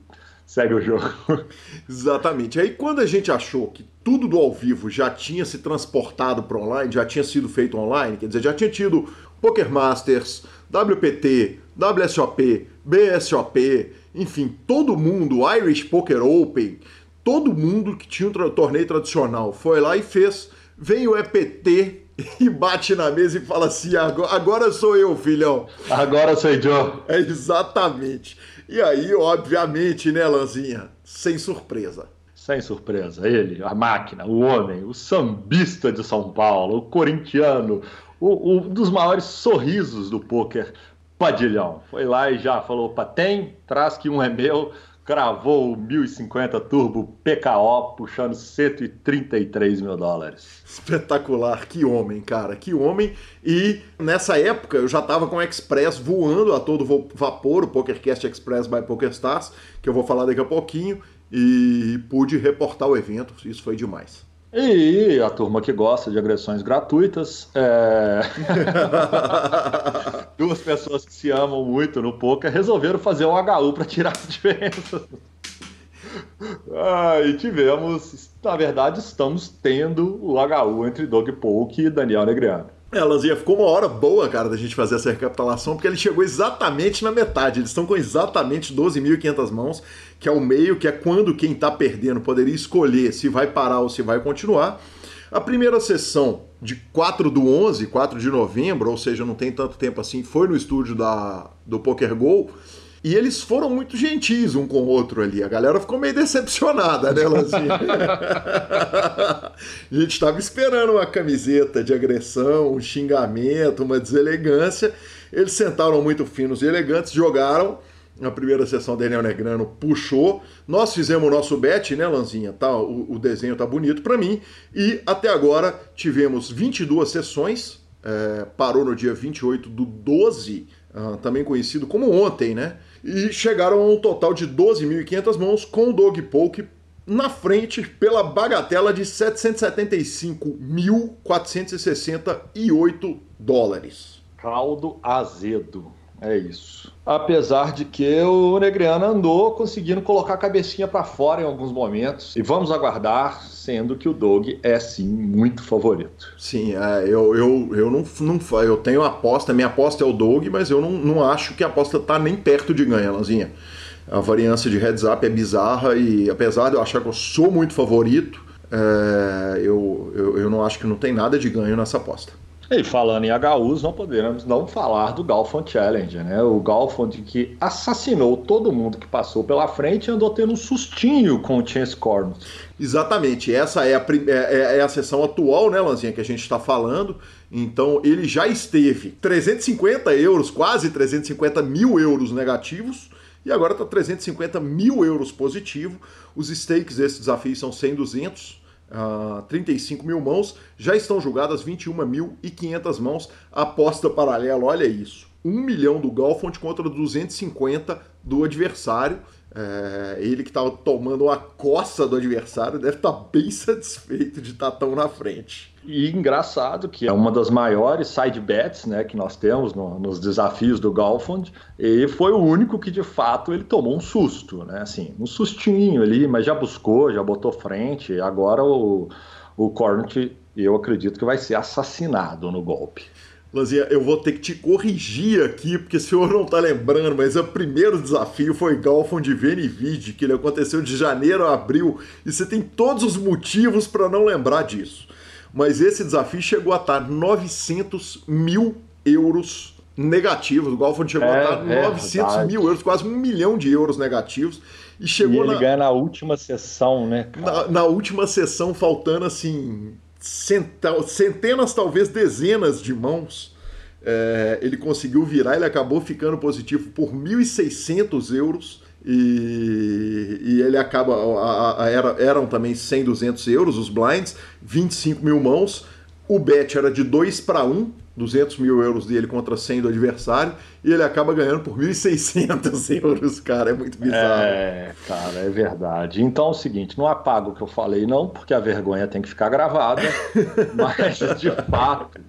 segue o jogo. [laughs] Exatamente. Aí quando a gente achou que tudo do ao vivo já tinha se transportado para online, já tinha sido feito online, quer dizer, já tinha tido Poker Masters, WPT, WSOP, BSOP, enfim, todo mundo, Irish Poker Open, todo mundo que tinha um torneio tradicional foi lá e fez. Vem o EPT e bate na mesa e fala assim: agora, sou eu, filhão. Agora sou eu. É exatamente. E aí, obviamente, né, Lanzinha? Sem surpresa. sem surpresa, ele, a máquina, o homem, o sambista de São Paulo, o corintiano, um dos maiores sorrisos do pôquer, Padilhão. Foi lá e já falou: opa, tem, traz que um é meu, cravou o 1050 Turbo PKO, puxando 133 mil dólares. Espetacular, que homem, cara, que homem. E nessa época eu já estava com o Express voando a todo vapor, o PokerCast Express by PokerStars, que eu vou falar daqui a pouquinho, e pude reportar o evento, isso foi demais. E a turma que gosta de agressões gratuitas, é... [laughs] duas pessoas que se amam muito no poker resolveram fazer um HU para tirar a diferença. Ah, e tivemos, na verdade, estamos tendo o HU entre Doug Polk e Daniel Negreano. É, Lanzinha, ficou uma hora boa, cara, da gente fazer essa recapitulação, porque ele chegou exatamente na metade. Eles estão com exatamente 12.500 mãos, que é o meio, que é quando quem está perdendo poderia escolher se vai parar ou se vai continuar. A primeira sessão de 4 do 11, 4 de novembro, ou seja, não tem tanto tempo assim, foi no estúdio da, do Poker Go. E eles foram muito gentis um com o outro ali. A galera ficou meio decepcionada, né, Lanzinha? [laughs] a gente estava esperando uma camiseta de agressão, um xingamento, uma deselegância. Eles sentaram muito finos e elegantes, jogaram. Na primeira sessão, Daniel Negrano puxou. Nós fizemos o nosso bet, né, Lanzinha? Tá, o, o desenho tá bonito para mim. E até agora tivemos 22 sessões. É, parou no dia 28 do 12, uh, também conhecido como ontem, né? E chegaram a um total de 12.500 mãos, com o Dog Polk na frente pela bagatela de 775.468 dólares. Caldo azedo. É isso. Apesar de que o Negreano andou conseguindo colocar a cabecinha para fora em alguns momentos. E vamos aguardar, sendo que o Doug é sim muito favorito. Sim, é, eu, eu, eu não, não eu tenho aposta, minha aposta é o Doug, mas eu não, não acho que a aposta tá nem perto de ganhar, Lanzinha. A variância de heads up é bizarra e apesar de eu achar que eu sou muito favorito, é, eu, eu, eu não acho que não tem nada de ganho nessa aposta. E falando em HUs, não podemos não falar do Galfond Challenge, né? O Galfond que assassinou todo mundo que passou pela frente e andou tendo um sustinho com o Chance Cornos. Exatamente, essa é a, é, é, é a sessão atual, né, Lanzinha, que a gente está falando. Então ele já esteve 350 euros, quase 350 mil euros negativos, e agora está 350 mil euros positivo. Os stakes desses desafios são 100, 200 uh, 35 mil mãos, já estão julgadas 21.500 mãos. Aposta paralela, olha isso. 1 milhão do Galfond contra 250 do adversário. É, ele que estava tomando uma coça do adversário deve estar tá bem [laughs] satisfeito de estar tá tão na frente. E engraçado que é uma das maiores side bets né, que nós temos no, nos desafios do Galfond, e foi o único que de fato ele tomou um susto, né? Assim, um sustinho ali, mas já buscou, já botou frente. Agora o, o Cornet, eu acredito que vai ser assassinado no golpe. Lanzinha, eu vou ter que te corrigir aqui, porque o senhor não está lembrando, mas o primeiro desafio foi Galfond de Venivid, que ele aconteceu de janeiro a abril, e você tem todos os motivos para não lembrar disso. Mas esse desafio chegou a estar 900 mil euros negativos. O Galfond chegou é, a estar é, 900 verdade. mil euros, quase um milhão de euros negativos. E chegou e ele na... ganha na última sessão, né? Na, na última sessão, faltando assim centenas, talvez dezenas de mãos, é, ele conseguiu virar, ele acabou ficando positivo por 1.600 euros e, e, ele acaba, a, a, era, eram também 100, 200 euros os blinds, 25 mil mãos, o bet era de 2 para 1, 200 mil euros dele contra 100 do adversário, e ele acaba ganhando por 1.600 [laughs] euros, cara, é muito bizarro. É, cara, é verdade. Então é o seguinte, não apaga o que eu falei não, porque a vergonha tem que ficar gravada, [laughs] mas de fato...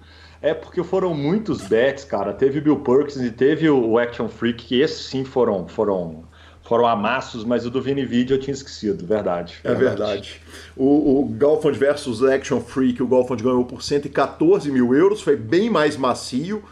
É porque foram muitos bets, cara. Teve Bill Perkins e teve o Action Freak, que esses sim foram, foram foram amassos, mas o do Vini Video eu tinha esquecido, verdade. É verdade. O, o Galfond versus Action Freak, o Galfond ganhou por 114 mil euros, foi bem mais macio.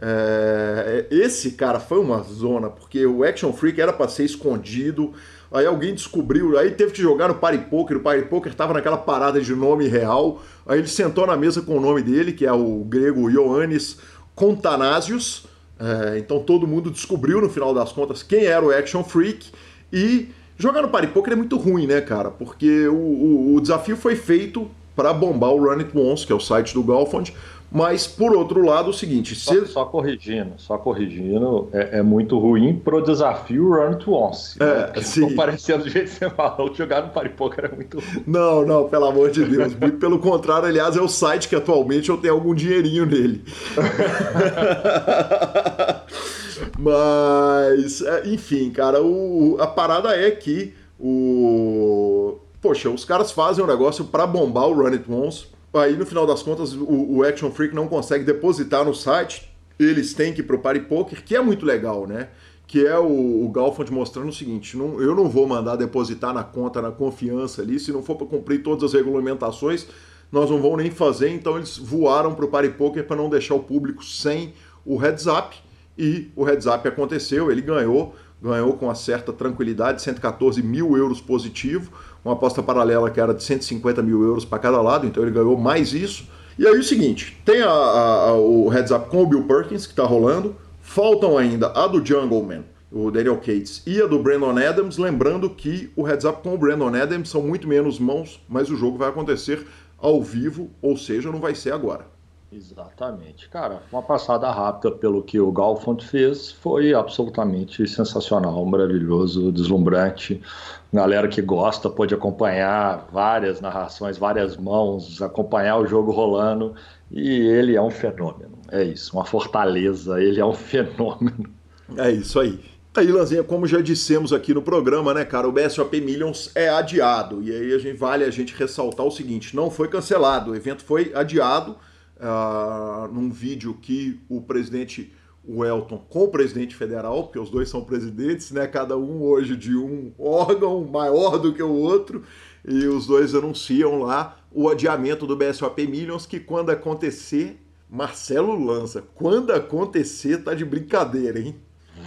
É, esse, cara, foi uma zona, porque o Action Freak era para ser escondido, aí alguém descobriu, aí teve que jogar no Party Poker, o Party Poker tava naquela parada de nome real, aí ele sentou na mesa com o nome dele, que é o grego Ioannis Contanasius, é, então todo mundo descobriu no final das contas quem era o Action Freak e Jogar no Party é muito ruim, né, cara? Porque o, o, o desafio foi feito para bombar o Run It Once, que é o site do Golfond, mas, por outro lado, o seguinte... Só, se... só corrigindo, só corrigindo, é, é, muito ruim pro desafio Run to Once. É, né? Sim. parecendo do jeito que você falou, jogar no Party Poker é muito ruim. Não, não, pelo amor de Deus. Muito pelo contrário, aliás, é o site que atualmente eu tenho algum dinheirinho nele. [laughs] Mas, é, enfim, cara, o, a parada é que o. Poxa, os caras fazem um negócio para bombar o Run It Once aí no final das contas o, o, Action Freak não consegue depositar no site, eles têm que ir pro Party Poker, que é muito legal, né? Que é o, o Galfond mostrando o seguinte: não, eu não vou mandar depositar na conta, na confiança ali, se não for para cumprir todas as regulamentações, nós não vamos nem fazer. Então eles voaram pro Party Poker para não deixar o público sem o heads up. E o heads up aconteceu, ele ganhou, ganhou com uma certa tranquilidade, 114 mil euros positivo uma aposta paralela que era de 150 mil euros para cada lado, então ele ganhou mais isso. E aí o seguinte, tem a, a, a, o heads up com o Bill Perkins, que está rolando, faltam ainda a do Jungleman, o Daniel Cates, e a do Brandon Adams, lembrando que o heads up com o Brandon Adams são muito menos mãos, mas o jogo vai acontecer ao vivo, ou seja, não vai ser agora. Exatamente. Cara, uma passada rápida pelo que o Galfond fez foi absolutamente sensacional, maravilhoso, deslumbrante. Galera que gosta pode acompanhar várias narrações, várias mãos, acompanhar o jogo rolando. E ele é um fenômeno. É isso, uma fortaleza. Ele é um [laughs] fenômeno. É isso aí. Aí, Lanzinha, como já dissemos aqui no programa, né, cara, o BSOP Millions é adiado. E aí a gente, vale a gente ressaltar o seguinte: não foi cancelado, o evento foi adiado uh, num vídeo que o presidente Welton com o presidente federal, porque os dois são presidentes, né? Cada um hoje de um órgão maior do que o outro, e os dois anunciam lá o adiamento do BSOP Millions, que quando acontecer, Marcelo lança. Quando acontecer, tá de brincadeira, hein?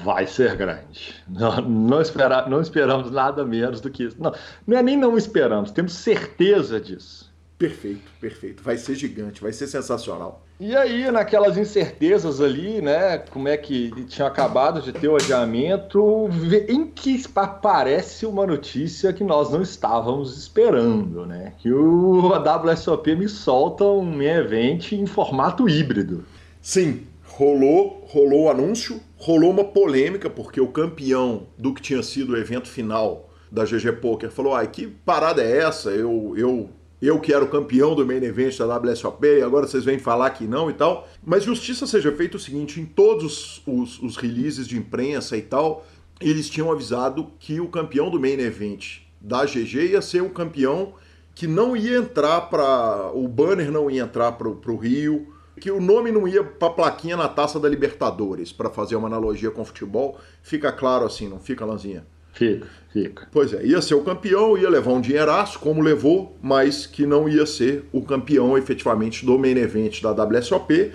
Vai ser grande. Não, não, espera, não esperamos nada menos do que isso. Não, não é nem não esperamos, temos certeza disso. Perfeito, perfeito. Vai ser gigante, vai ser sensacional. E aí, naquelas incertezas ali, né? Como é que tinha acabado de ter o adiamento, em que aparece uma notícia que nós não estávamos esperando, né? Que o WSOP me solta um evento em formato híbrido. Sim, rolou, rolou o anúncio, rolou uma polêmica, porque o campeão do que tinha sido o evento final da GG Poker falou: ai, que parada é essa? Eu, eu eu que era o campeão do main event da WSOP, agora vocês vêm falar que não e tal. Mas justiça seja feita o seguinte, em todos os, os releases de imprensa e tal, eles tinham avisado que o campeão do main event da GG ia ser um campeão que não ia entrar para o banner não ia entrar para o Rio, que o nome não ia para plaquinha na Taça da Libertadores, para fazer uma analogia com futebol. Fica claro assim, não fica, Lanzinha? Fica, fica. Pois é, ia ser o campeão, ia levar um dinheiraço, como levou, mas que não ia ser o campeão efetivamente do main event da WSOP.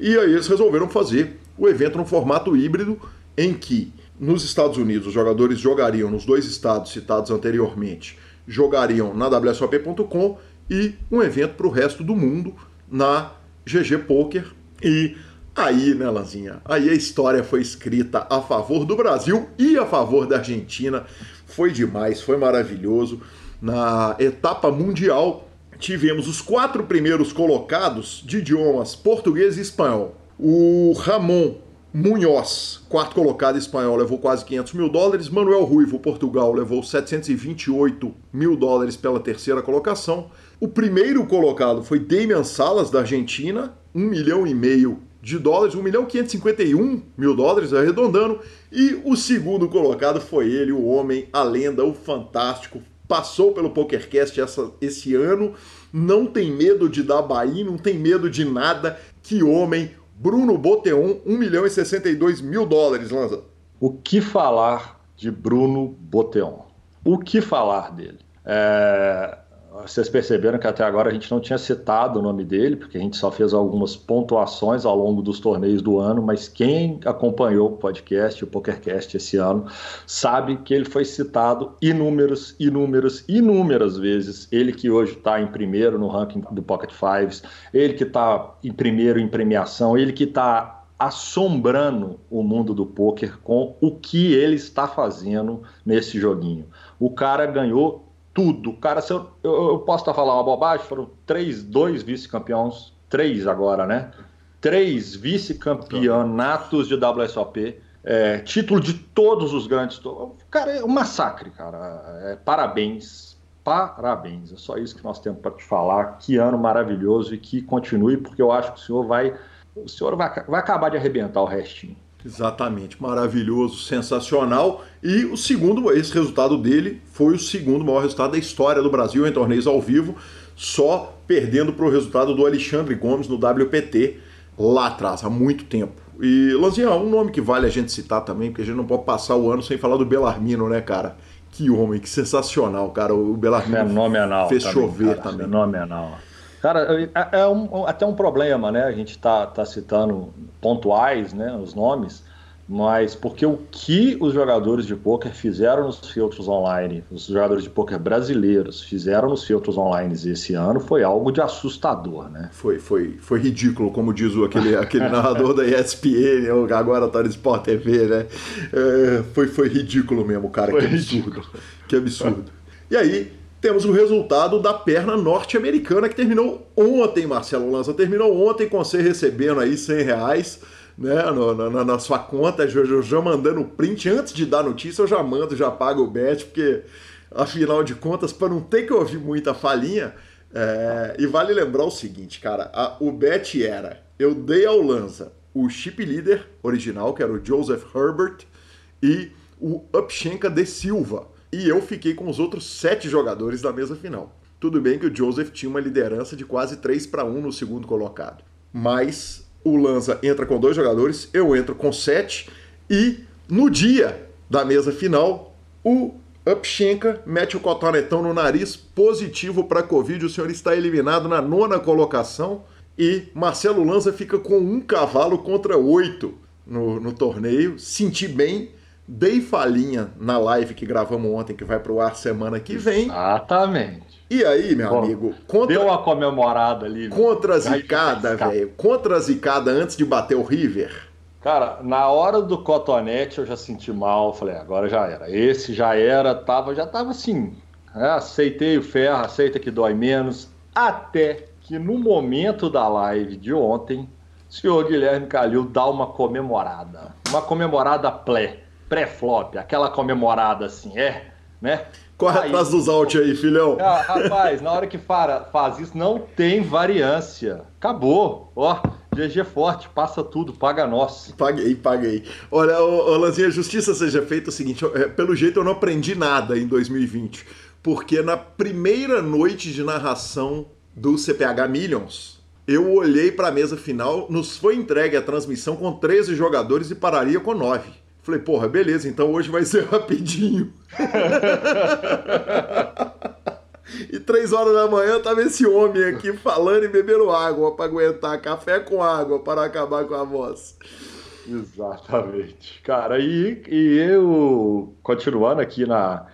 E aí eles resolveram fazer o evento no formato híbrido, em que nos Estados Unidos os jogadores jogariam nos dois estados citados anteriormente, jogariam na WSOP.com e um evento para o resto do mundo na GG Poker. E Aí, né, Lanzinha? Aí a história foi escrita a favor do Brasil e a favor da Argentina. Foi demais, foi maravilhoso. Na etapa mundial, tivemos os quatro primeiros colocados de idiomas português e espanhol. O Ramon Munhoz, quarto colocado espanhol, levou quase 500 mil dólares. Manuel Ruivo, Portugal, levou 728 mil dólares pela terceira colocação. O primeiro colocado foi Damian Salas, da Argentina, 1 milhão e meio de dólares, 1 milhão 551 mil dólares, arredondando. E o segundo colocado foi ele, o homem, a lenda, o fantástico. Passou pelo PokerCast essa, esse ano, não tem medo de dar Bahia, não tem medo de nada. Que homem, Bruno Boteon, 1 milhão e 62 mil dólares, Lanza. O que falar de Bruno Boteon? O que falar dele? É, vocês perceberam que até agora a gente não tinha citado o nome dele, porque a gente só fez algumas pontuações ao longo dos torneios do ano, mas quem acompanhou o podcast, o PokerCast esse ano, sabe que ele foi citado inúmeras, inúmeras, inúmeras vezes. Ele que hoje está em primeiro no ranking do Pocket Fives, ele que está em primeiro em premiação, ele que está assombrando o mundo do poker com o que ele está fazendo nesse joguinho. O cara ganhou tudo. Cara, se eu, eu, eu posso estar falando uma bobagem, foram três, dois vice-campeões, três agora, né? Três vice-campeonatos de WSOP, é, título de todos os grandes. Cara, é um massacre, cara. É, parabéns. Parabéns. É só isso que nós temos para te falar. Que ano maravilhoso e que continue, porque eu acho que o senhor vai. O senhor vai, vai acabar de arrebentar o restinho. Exatamente, maravilhoso, sensacional. E o segundo, esse resultado dele foi o segundo maior resultado da história do Brasil em torneios ao vivo, só perdendo para o resultado do Alexandre Gomes no WPT lá atrás, há muito tempo. E, Lanzinha, um nome que vale a gente citar também, porque a gente não pode passar o ano sem falar do Belarmino, né, cara? Que homem, que sensacional, cara. O Belarmino Fenomenal fez também, chover cara, também. Fenomenal. Cara, é, é um, até um problema, né? A gente tá, tá citando pontuais, né? Os nomes, mas porque o que os jogadores de poker fizeram nos filtros online, os jogadores de poker brasileiros fizeram nos filtros online esse ano foi algo de assustador, né? Foi, foi, foi ridículo, como diz o, aquele, aquele [laughs] narrador da ESPN, o agora tá no Sport TV, né? É, foi, foi ridículo mesmo, cara. Foi que absurdo. ridículo. Que absurdo. E aí, temos o resultado da perna norte-americana que terminou ontem, Marcelo Lanza. Terminou ontem com você recebendo aí 100 reais né, no, na, na, sua conta, já, já mandando print. Antes de dar notícia, eu já mando, já pago o bet, porque afinal de contas, para não ter que ouvir muita falinha. É, e vale lembrar o seguinte, cara: a, o bet era: eu dei ao Lanza o chip leader original, que era o Joseph Herbert, e o Upshenka de Silva. E eu fiquei com os outros sete jogadores da mesa final. Tudo bem que o Joseph tinha uma liderança de quase 3 para 1 no segundo colocado. Mas o Lanza entra com dois jogadores, eu entro com sete, e no dia da mesa final, o Upshenka mete o cotonetão no nariz, positivo para Covid, o senhor está eliminado na nona colocação, e Marcelo Lanza fica com um cavalo contra oito no, no torneio. Senti bem, dei falinha na live que gravamos ontem, que vai para o ar semana que vem. Exatamente. E aí, meu Bom, amigo, contra, Deu uma comemorada ali. contra zicada, velho, contra a zicada antes de bater o River, Cara, na hora do cotonete eu já senti mal, falei, agora já era. Esse já era, tava, já tava assim. né, aceitei o ferro, aceita que dói menos. Até que no momento da live de ontem, o senhor Guilherme Calil dá uma comemorada. Uma comemorada pré, pré-flop, aquela comemorada assim, é, né? corre Aí- atrás dos out aí, filhão. Ah, rapaz, na hora que fara- faz isso, não tem variância. Acabou. Ó, GG forte, passa tudo, paga nós. Paguei, paguei. Olha, ô, ô, Lanzinha, justiça seja feita é o seguinte, eu- é, pelo jeito eu não aprendi nada em 2020, porque na primeira noite de narração do CPH Millions, eu olhei para a mesa final, nos foi entregue a transmissão com 13 jogadores e pararia com 9. Falei, porra, beleza, então hoje vai ser [laughs] rapidinho. E três horas da manhã tava esse homem aqui falando e bebendo água para aguentar café com água para acabar com a voz. Exatamente. Cara, e, e eu, continuando aqui na,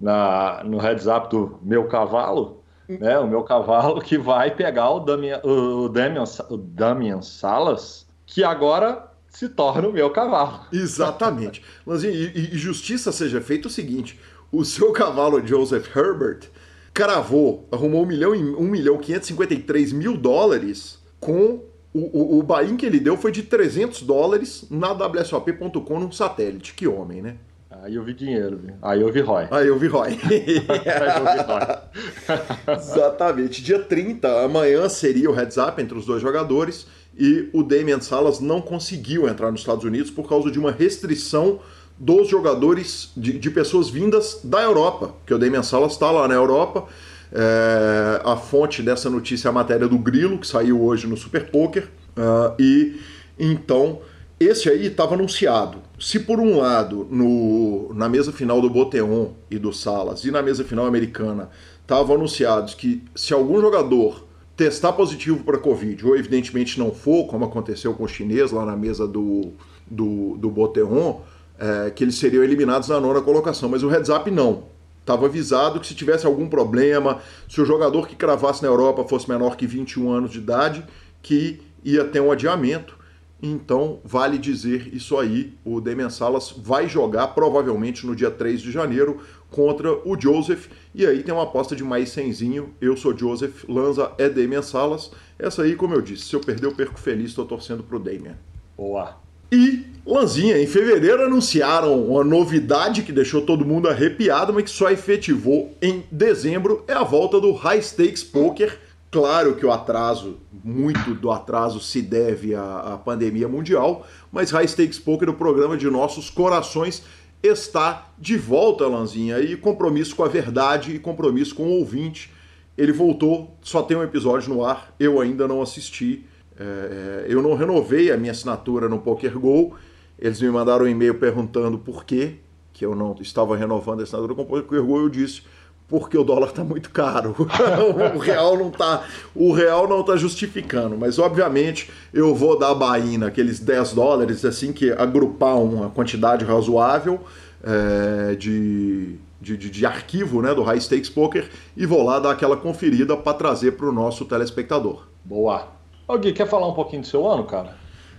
na, no heads up do meu cavalo, né? O meu cavalo que vai pegar o Damian, o Damian, o Damian Salas, que agora se torna o meu cavalo. [laughs] Exatamente. Lanzinho, e, e justiça seja feita o seguinte: o seu cavalo Joseph Herbert cravou, arrumou 1 milhão, e- 1 milhão 553 mil dólares com o, o, o buy-in que ele deu foi de 300 dólares na WSOP.com num satélite. Que homem, né? Aí eu vi dinheiro, viu? aí eu vi Roy. Aí eu vi Roy. [laughs] Aí eu vi Roy. Exatamente. Dia 30, amanhã seria o heads up entre os dois jogadores e o Damian Salas não conseguiu entrar nos Estados Unidos por causa de uma restrição dos jogadores, de, de pessoas vindas da Europa, que o Damian Salas está lá na Europa. É, a fonte dessa notícia é a matéria do Grilo, que saiu hoje no Super Poker. Ah, e então, esse aí estava anunciado. Se por um lado, no, na mesa final do Boteon e do Salas e na mesa final americana, estavam anunciados que se algum jogador testar positivo para Covid, ou evidentemente não for, como aconteceu com o chinês lá na mesa do, do, do Boteon, é, que eles seriam eliminados na nona colocação. Mas o heads up não. Estava avisado que se tivesse algum problema, se o jogador que cravasse na Europa fosse menor que 21 anos de idade, que ia ter um adiamento. Então, vale dizer isso aí. O Damian Salas vai jogar provavelmente no dia 3 de janeiro contra o Joseph. E aí tem uma aposta de mais cenzinho. Eu sou Joseph, Lanza é Damian Salas. Essa aí, como eu disse, se eu perder, eu perco feliz. Estou torcendo pro Damian. Boa. E, Lanzinha, em fevereiro anunciaram uma novidade que deixou todo mundo arrepiado, mas que só efetivou em dezembro. É a volta do High Stakes Poker Claro que o atraso, muito do atraso se deve à, à pandemia mundial, mas High Stakes Poker, o programa de nossos corações, está de volta, Lanzinha, e compromisso com a verdade e compromisso com o ouvinte. Ele voltou, só tem um episódio no ar, eu ainda não assisti. É, eu não renovei a minha assinatura no Poker Go. Eles me mandaram um e-mail perguntando por quê que eu não estava renovando a assinatura com o Poker Go. Eu disse porque o dólar está muito caro. [laughs] o real não está, o real não tá justificando, mas obviamente eu vou dar a baína, aqueles 10 dólares, assim que agrupar uma quantidade razoável é, de, de, de, de, arquivo né, do High Stakes Poker e vou lá dar aquela conferida para trazer para o nosso telespectador. Boa. Alguém quer falar um pouquinho do seu ano, cara?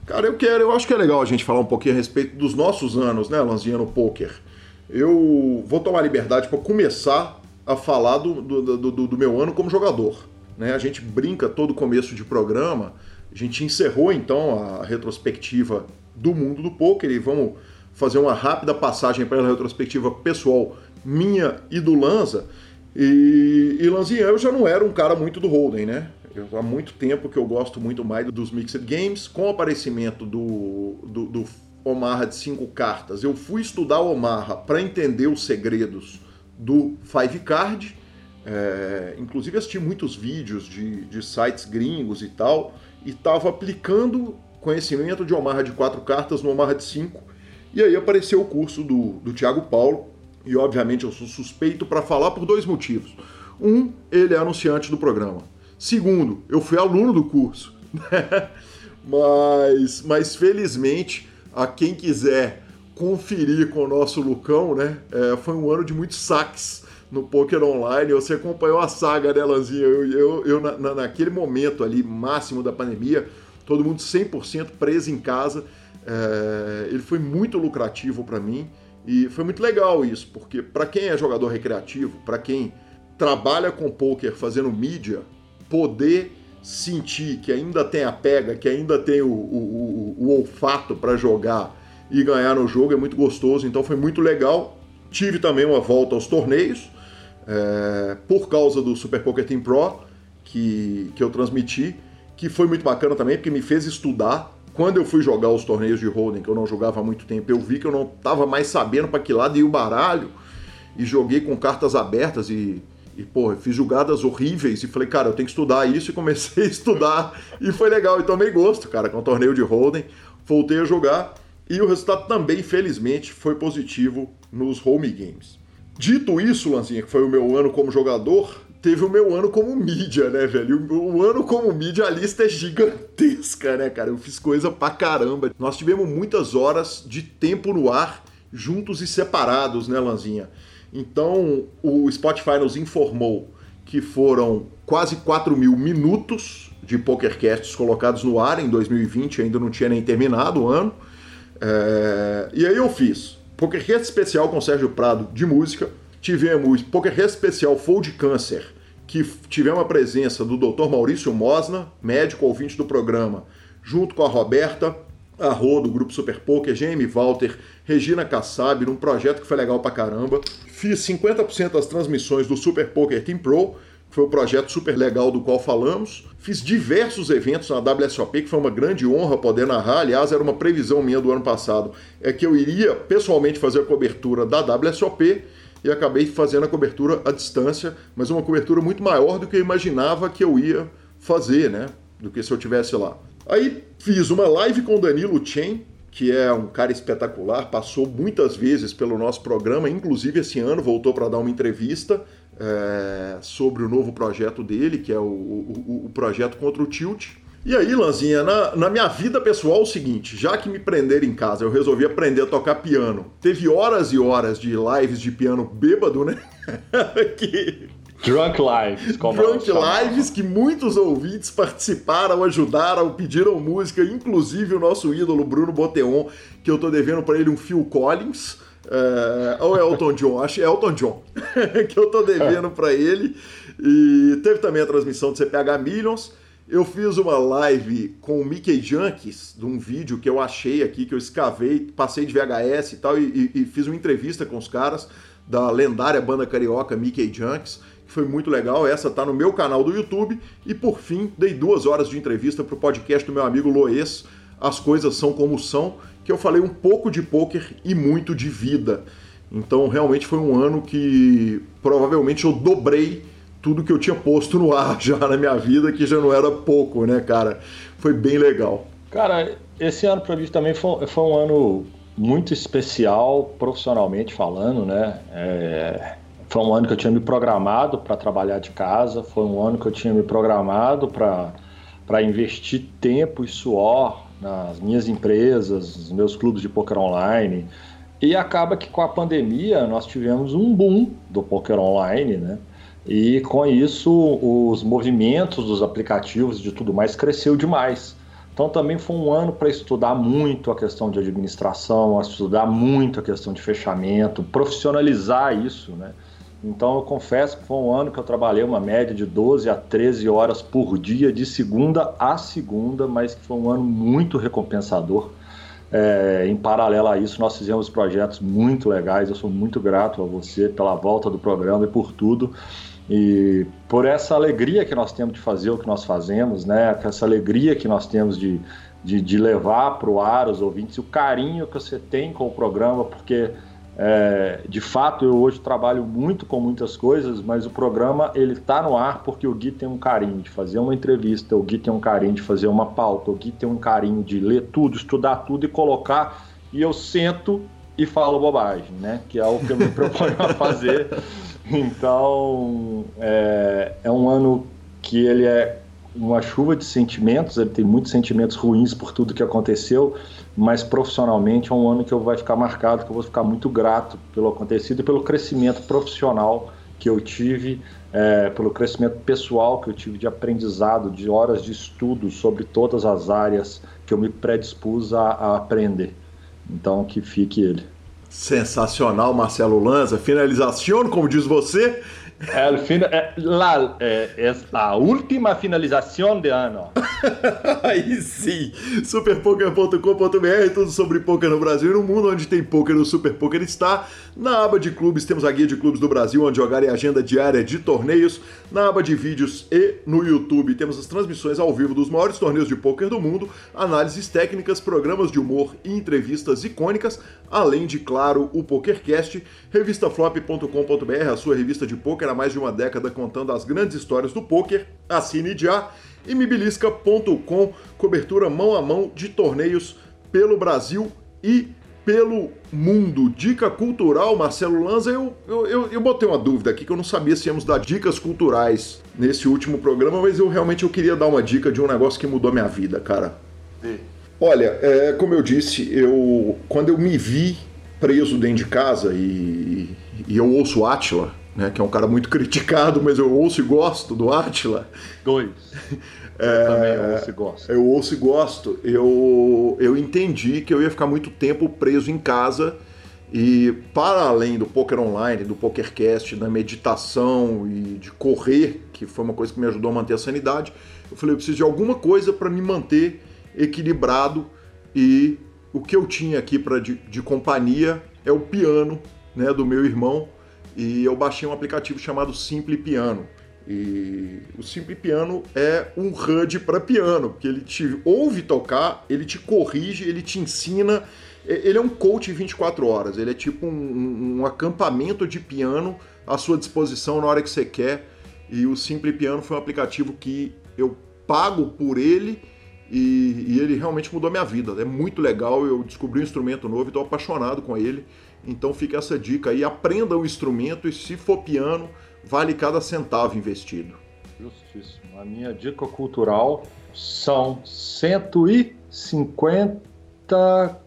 Cara, eu quero, eu acho que é legal a gente falar um pouquinho a respeito dos nossos anos, né, Lanzinha, no poker. Eu vou tomar liberdade para começar a falar do, do, do, do meu ano como jogador. Né? A gente brinca todo começo de programa, a gente encerrou então a retrospectiva do mundo do poker e vamos fazer uma rápida passagem para a retrospectiva pessoal minha e do Lanza. E, e Lanzinha, eu já não era um cara muito do Holden, né? Eu, há muito tempo que eu gosto muito mais dos Mixed Games. Com o aparecimento do, do, do de cinco cartas, eu fui estudar o Omaha para entender os segredos do Five Card. É, inclusive assisti muitos vídeos de, de sites gringos e tal, e estava aplicando conhecimento de Omaha de quatro cartas no Omaha de cinco. E aí apareceu o curso do, do Thiago Paulo, e obviamente eu sou suspeito para falar por dois motivos. Um, ele é anunciante do programa. Segundo, eu fui aluno do curso. [laughs] mas, mas felizmente, a quem quiser conferir com o nosso Lucão, né? É, foi um ano de muitos saques no Poker Online. Você acompanhou a saga, né, Lanzinha? Eu, eu, eu na, naquele momento ali, máximo da pandemia, todo mundo 100% preso em casa. É, ele foi muito lucrativo para mim e foi muito legal isso, porque para quem é jogador recreativo, para quem trabalha com poker fazendo mídia, poder sentir que ainda tem a pega, que ainda tem o, o, o, o olfato para jogar e ganhar no jogo, é muito gostoso, então foi muito legal. Tive também uma volta aos torneios, é, por causa do Super Poker Team Pro, que, que eu transmiti, que foi muito bacana também, porque me fez estudar. Quando eu fui jogar os torneios de Hold'em, que eu não jogava há muito tempo, eu vi que eu não estava mais sabendo para que lado ia o baralho, e joguei com cartas abertas e, e pô, fiz jogadas horríveis. E falei, cara, eu tenho que estudar isso. E comecei a [laughs] estudar. E foi legal. E tomei gosto, cara, com o torneio de Hold'em. Voltei a jogar e o resultado também, felizmente, foi positivo nos home games. Dito isso, Lanzinha, que foi o meu ano como jogador, teve o meu ano como mídia, né, velho? O ano como mídia, a lista é gigantesca, né, cara? Eu fiz coisa pra caramba. Nós tivemos muitas horas de tempo no ar, juntos e separados, né, Lanzinha? Então, o Spotify nos informou que foram quase 4 mil minutos de PokerCasts colocados no ar em 2020, ainda não tinha nem terminado o ano. É, e aí eu fiz PokerCast especial com Sérgio Prado de música. Tivemos PokerCast especial Fold Câncer, que tivemos a presença do Dr. Maurício Mosna, médico ouvinte do programa, junto com a Roberta Arro, do Grupo Super Poker, Jamie Walter, Regina Kassab, num projeto que foi legal pra caramba. Fiz 50% das transmissões do Super Poker Team Pro, foi o projeto super legal do qual falamos. Fiz diversos eventos na WSOP, que foi uma grande honra poder narrar. Aliás, era uma previsão minha do ano passado, é que eu iria pessoalmente fazer a cobertura da WSOP e acabei fazendo a cobertura à distância, mas uma cobertura muito maior do que eu imaginava que eu ia fazer, né? Do que se eu tivesse lá. Aí fiz uma live com o Danilo Chen, que é um cara espetacular, passou muitas vezes pelo nosso programa, inclusive esse ano voltou para dar uma entrevista é, sobre o novo projeto dele, que é o, o, o, projeto contra o Tilt. E aí, Lanzinha, na, na, minha vida pessoal é o seguinte, já que me prenderam em casa, eu resolvi aprender a tocar piano. Teve horas e horas de lives de piano bêbado, né? [laughs] que, Drunk Lives, como Drunk Lives, que muitos ouvintes participaram, ajudaram, pediram música, inclusive o nosso ídolo Bruno Boteon, que eu tô devendo para ele um Phil Collins. É, ou Elton John, acho que é Elton John, [laughs] que eu tô devendo para ele. E teve também a transmissão do CPH Millions. Eu fiz uma live com o Mickey Junkies, de um vídeo que eu achei aqui, que eu escavei, passei de VHS e tal, e, e, e fiz uma entrevista com os caras da lendária banda carioca Mickey Junkies, que foi muito legal. Essa tá no meu canal do YouTube. E por fim, dei duas horas de entrevista pro podcast do meu amigo Loes, As Coisas São Como São, que eu falei um pouco de poker e muito de vida. Então realmente foi um ano que provavelmente eu dobrei tudo que eu tinha posto no ar [laughs] já na minha vida, que já não era pouco, né, cara? Foi bem legal. Cara, esse ano para mim também foi, foi, um ano muito especial, profissionalmente falando, né? É, foi um ano que eu tinha me programado para trabalhar de casa, foi um ano que eu tinha me programado para investir tempo e suor nas minhas empresas, nos meus clubes de poker online. E acaba que com a pandemia nós tivemos um boom do poker online, né? E com isso, os movimentos dos aplicativos e de tudo mais cresceu demais. Então também foi um ano para estudar muito a questão de administração, estudar muito a questão de fechamento, profissionalizar isso, né? Então eu confesso que foi um ano que eu trabalhei uma média de 12 a 13 horas por dia, de segunda a segunda, mas que foi um ano muito recompensador. É, em paralelo a isso, nós fizemos projetos muito legais. Eu sou muito grato a você pela volta do programa e por tudo. E por essa alegria que nós temos de fazer o que nós fazemos, né? Essa alegria que nós temos de, de, de levar para o ar os ouvintes, o carinho que você tem com o programa, porque é, de fato eu hoje trabalho muito com muitas coisas, mas o programa ele está no ar porque o Gui tem um carinho de fazer uma entrevista, o Gui tem um carinho de fazer uma pauta, o Gui tem um carinho de ler tudo, estudar tudo e colocar. E eu sento e falo bobagem, né? Que é o que eu me [laughs] proponho a fazer. Então, é, é um ano que ele é uma chuva de sentimentos, ele tem muitos sentimentos ruins por tudo que aconteceu, mas profissionalmente é um ano que eu vai ficar marcado, que eu vou ficar muito grato pelo acontecido e pelo crescimento profissional que eu tive, é, pelo crescimento pessoal que eu tive de aprendizado, de horas de estudo sobre todas as áreas que eu me predispus a, a aprender. Então, que fique ele. Sensacional, Marcelo Lanza. Finalização, como diz você. É, é, la, é, é a última finalização de ano. [laughs] [laughs] Aí sim, superpoker.com.br, tudo sobre poker no Brasil e no mundo, onde tem poker, o Super Poker está. Na aba de clubes temos a guia de clubes do Brasil, onde jogar e agenda diária de torneios. Na aba de vídeos e no YouTube temos as transmissões ao vivo dos maiores torneios de poker do mundo, análises técnicas, programas de humor e entrevistas icônicas, além de, claro, o PokerCast, revistaflop.com.br, a sua revista de poker há mais de uma década contando as grandes histórias do poker. Assine já e mibilisca.com, cobertura mão a mão de torneios pelo Brasil e pelo mundo. Dica cultural, Marcelo Lanza, eu, eu, eu, eu, botei uma dúvida aqui que eu não sabia se íamos dar dicas culturais nesse último programa, mas eu realmente eu queria dar uma dica de um negócio que mudou minha vida, cara. Sim. Olha, é, como eu disse, eu quando eu me vi preso dentro de casa e, e eu ouço Atila, né, que é um cara muito criticado, mas eu ouço e gosto do Atila. Dois. [laughs] É, eu também ouço e gosto. Eu ouço e gosto. Eu, eu entendi que eu ia ficar muito tempo preso em casa e para além do poker online, do pokercast, da meditação e de correr, que foi uma coisa que me ajudou a manter a sanidade, eu falei, eu preciso de alguma coisa para me manter equilibrado e o que eu tinha aqui para de, de companhia é o piano, né, do meu irmão, e eu baixei um aplicativo chamado Simple Piano. E o Simple Piano é um HUD para piano, porque ele te ouve tocar, ele te corrige, ele te ensina. Ele é um coach 24 horas, ele é tipo um, um acampamento de piano à sua disposição na hora que você quer. E o Simple Piano foi um aplicativo que eu pago por ele e, e ele realmente mudou minha vida. É muito legal, eu descobri um instrumento novo e estou apaixonado com ele. Então fica essa dica aí, aprenda o instrumento e se for piano, vale cada centavo investido. Justíssimo. A minha dica cultural são 150.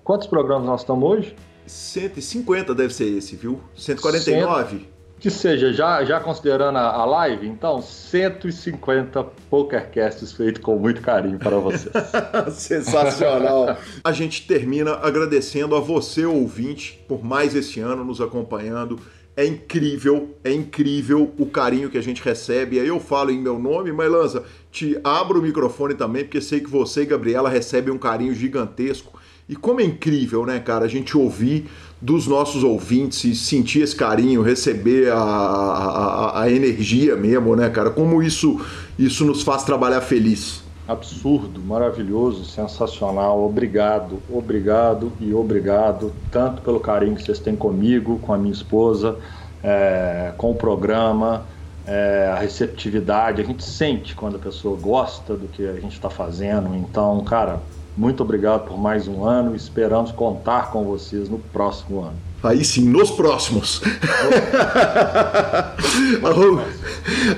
Quantos programas nós estamos hoje? 150 deve ser esse, viu? 149? Que seja, já, já considerando a, a live, então, 150 PokerCasts feitos com muito carinho para vocês. [laughs] Sensacional. a gente termina agradecendo a você, ouvinte, por mais esse ano nos acompanhando. É incrível, é incrível o carinho que a gente recebe. Aí eu falo em meu nome, mas Lanza, te abro o microfone também, porque sei que você e Gabriela recebem um carinho gigantesco. E como é incrível, né, cara, a gente ouvir dos nossos ouvintes e sentir esse carinho, receber a, a, a, energia mesmo, né, cara? Como isso, isso nos faz trabalhar feliz. Absurdo, maravilhoso, sensacional. Obrigado, obrigado e obrigado, tanto pelo carinho que vocês têm comigo, com a minha esposa, é, com o programa, é, a receptividade. A gente sente quando a pessoa gosta do que a gente está fazendo. Então, cara, muito obrigado por mais um ano. Esperamos contar com vocês no próximo ano. Aí sim, nos próximos. [laughs] arroba,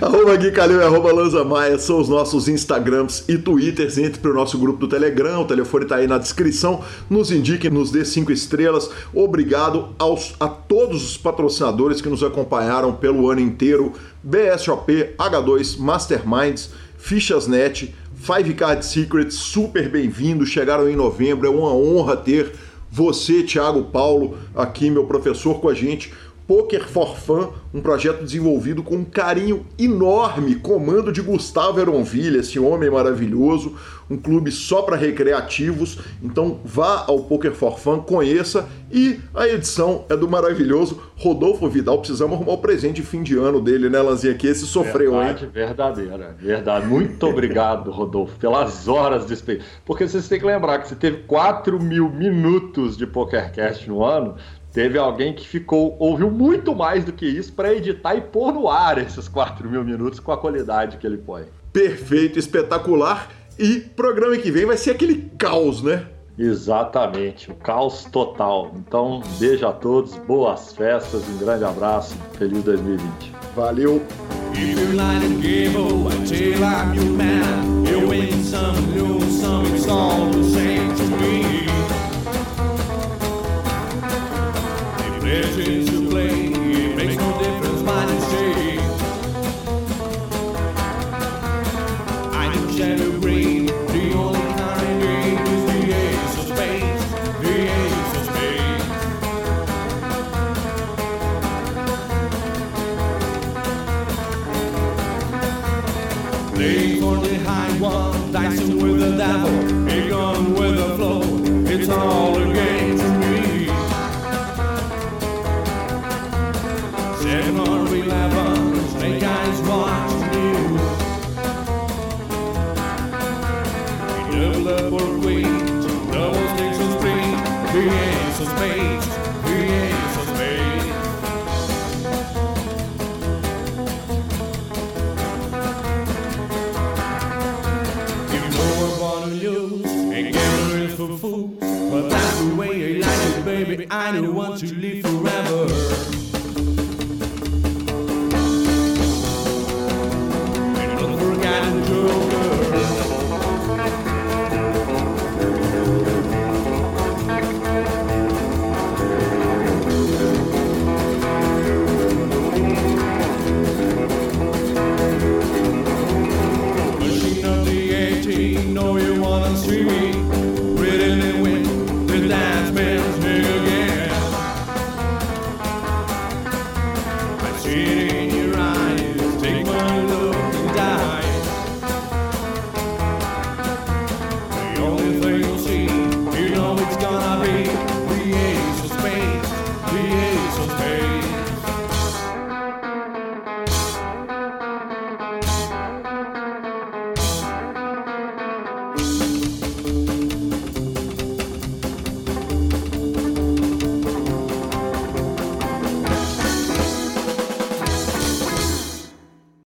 arroba Gui Calil e arroba Lanza Maia são os nossos Instagrams e Twitters. Entre para o nosso grupo do Telegram, o telefone está aí na descrição. Nos indique, nos dê cinco estrelas. Obrigado aos, a todos os patrocinadores que nos acompanharam pelo ano inteiro. BSOP, H2, Masterminds, Fichasnet, Five Card Secrets, super bem-vindo, chegaram em novembro, é uma honra ter você, Thiago Paulo, aqui, meu professor, com a gente. Poker for Fun, um projeto desenvolvido com um carinho enorme, comando de Gustavo Eronville, esse homem maravilhoso, um clube só para recreativos. Então vá ao Poker for Fun, conheça e a edição é do maravilhoso Rodolfo Vidal. Precisamos arrumar o presente de fim de ano dele, né, Lanzinha? Que esse sofreu, verdade, hein? Verdadeira, verdade. Muito obrigado, Rodolfo, pelas horas de experiência. Porque vocês têm que lembrar que você teve 4 mil minutos de PokerCast no ano. Teve alguém que ficou, ouviu muito mais do que isso para editar e pôr no ar esses 4 mil minutos com a qualidade que ele põe. Perfeito, espetacular. E programa que vem vai ser aquele caos, né? Exatamente, o caos total. Então, beijo a todos, boas festas, um grande abraço, feliz 2020. Valeu! Legends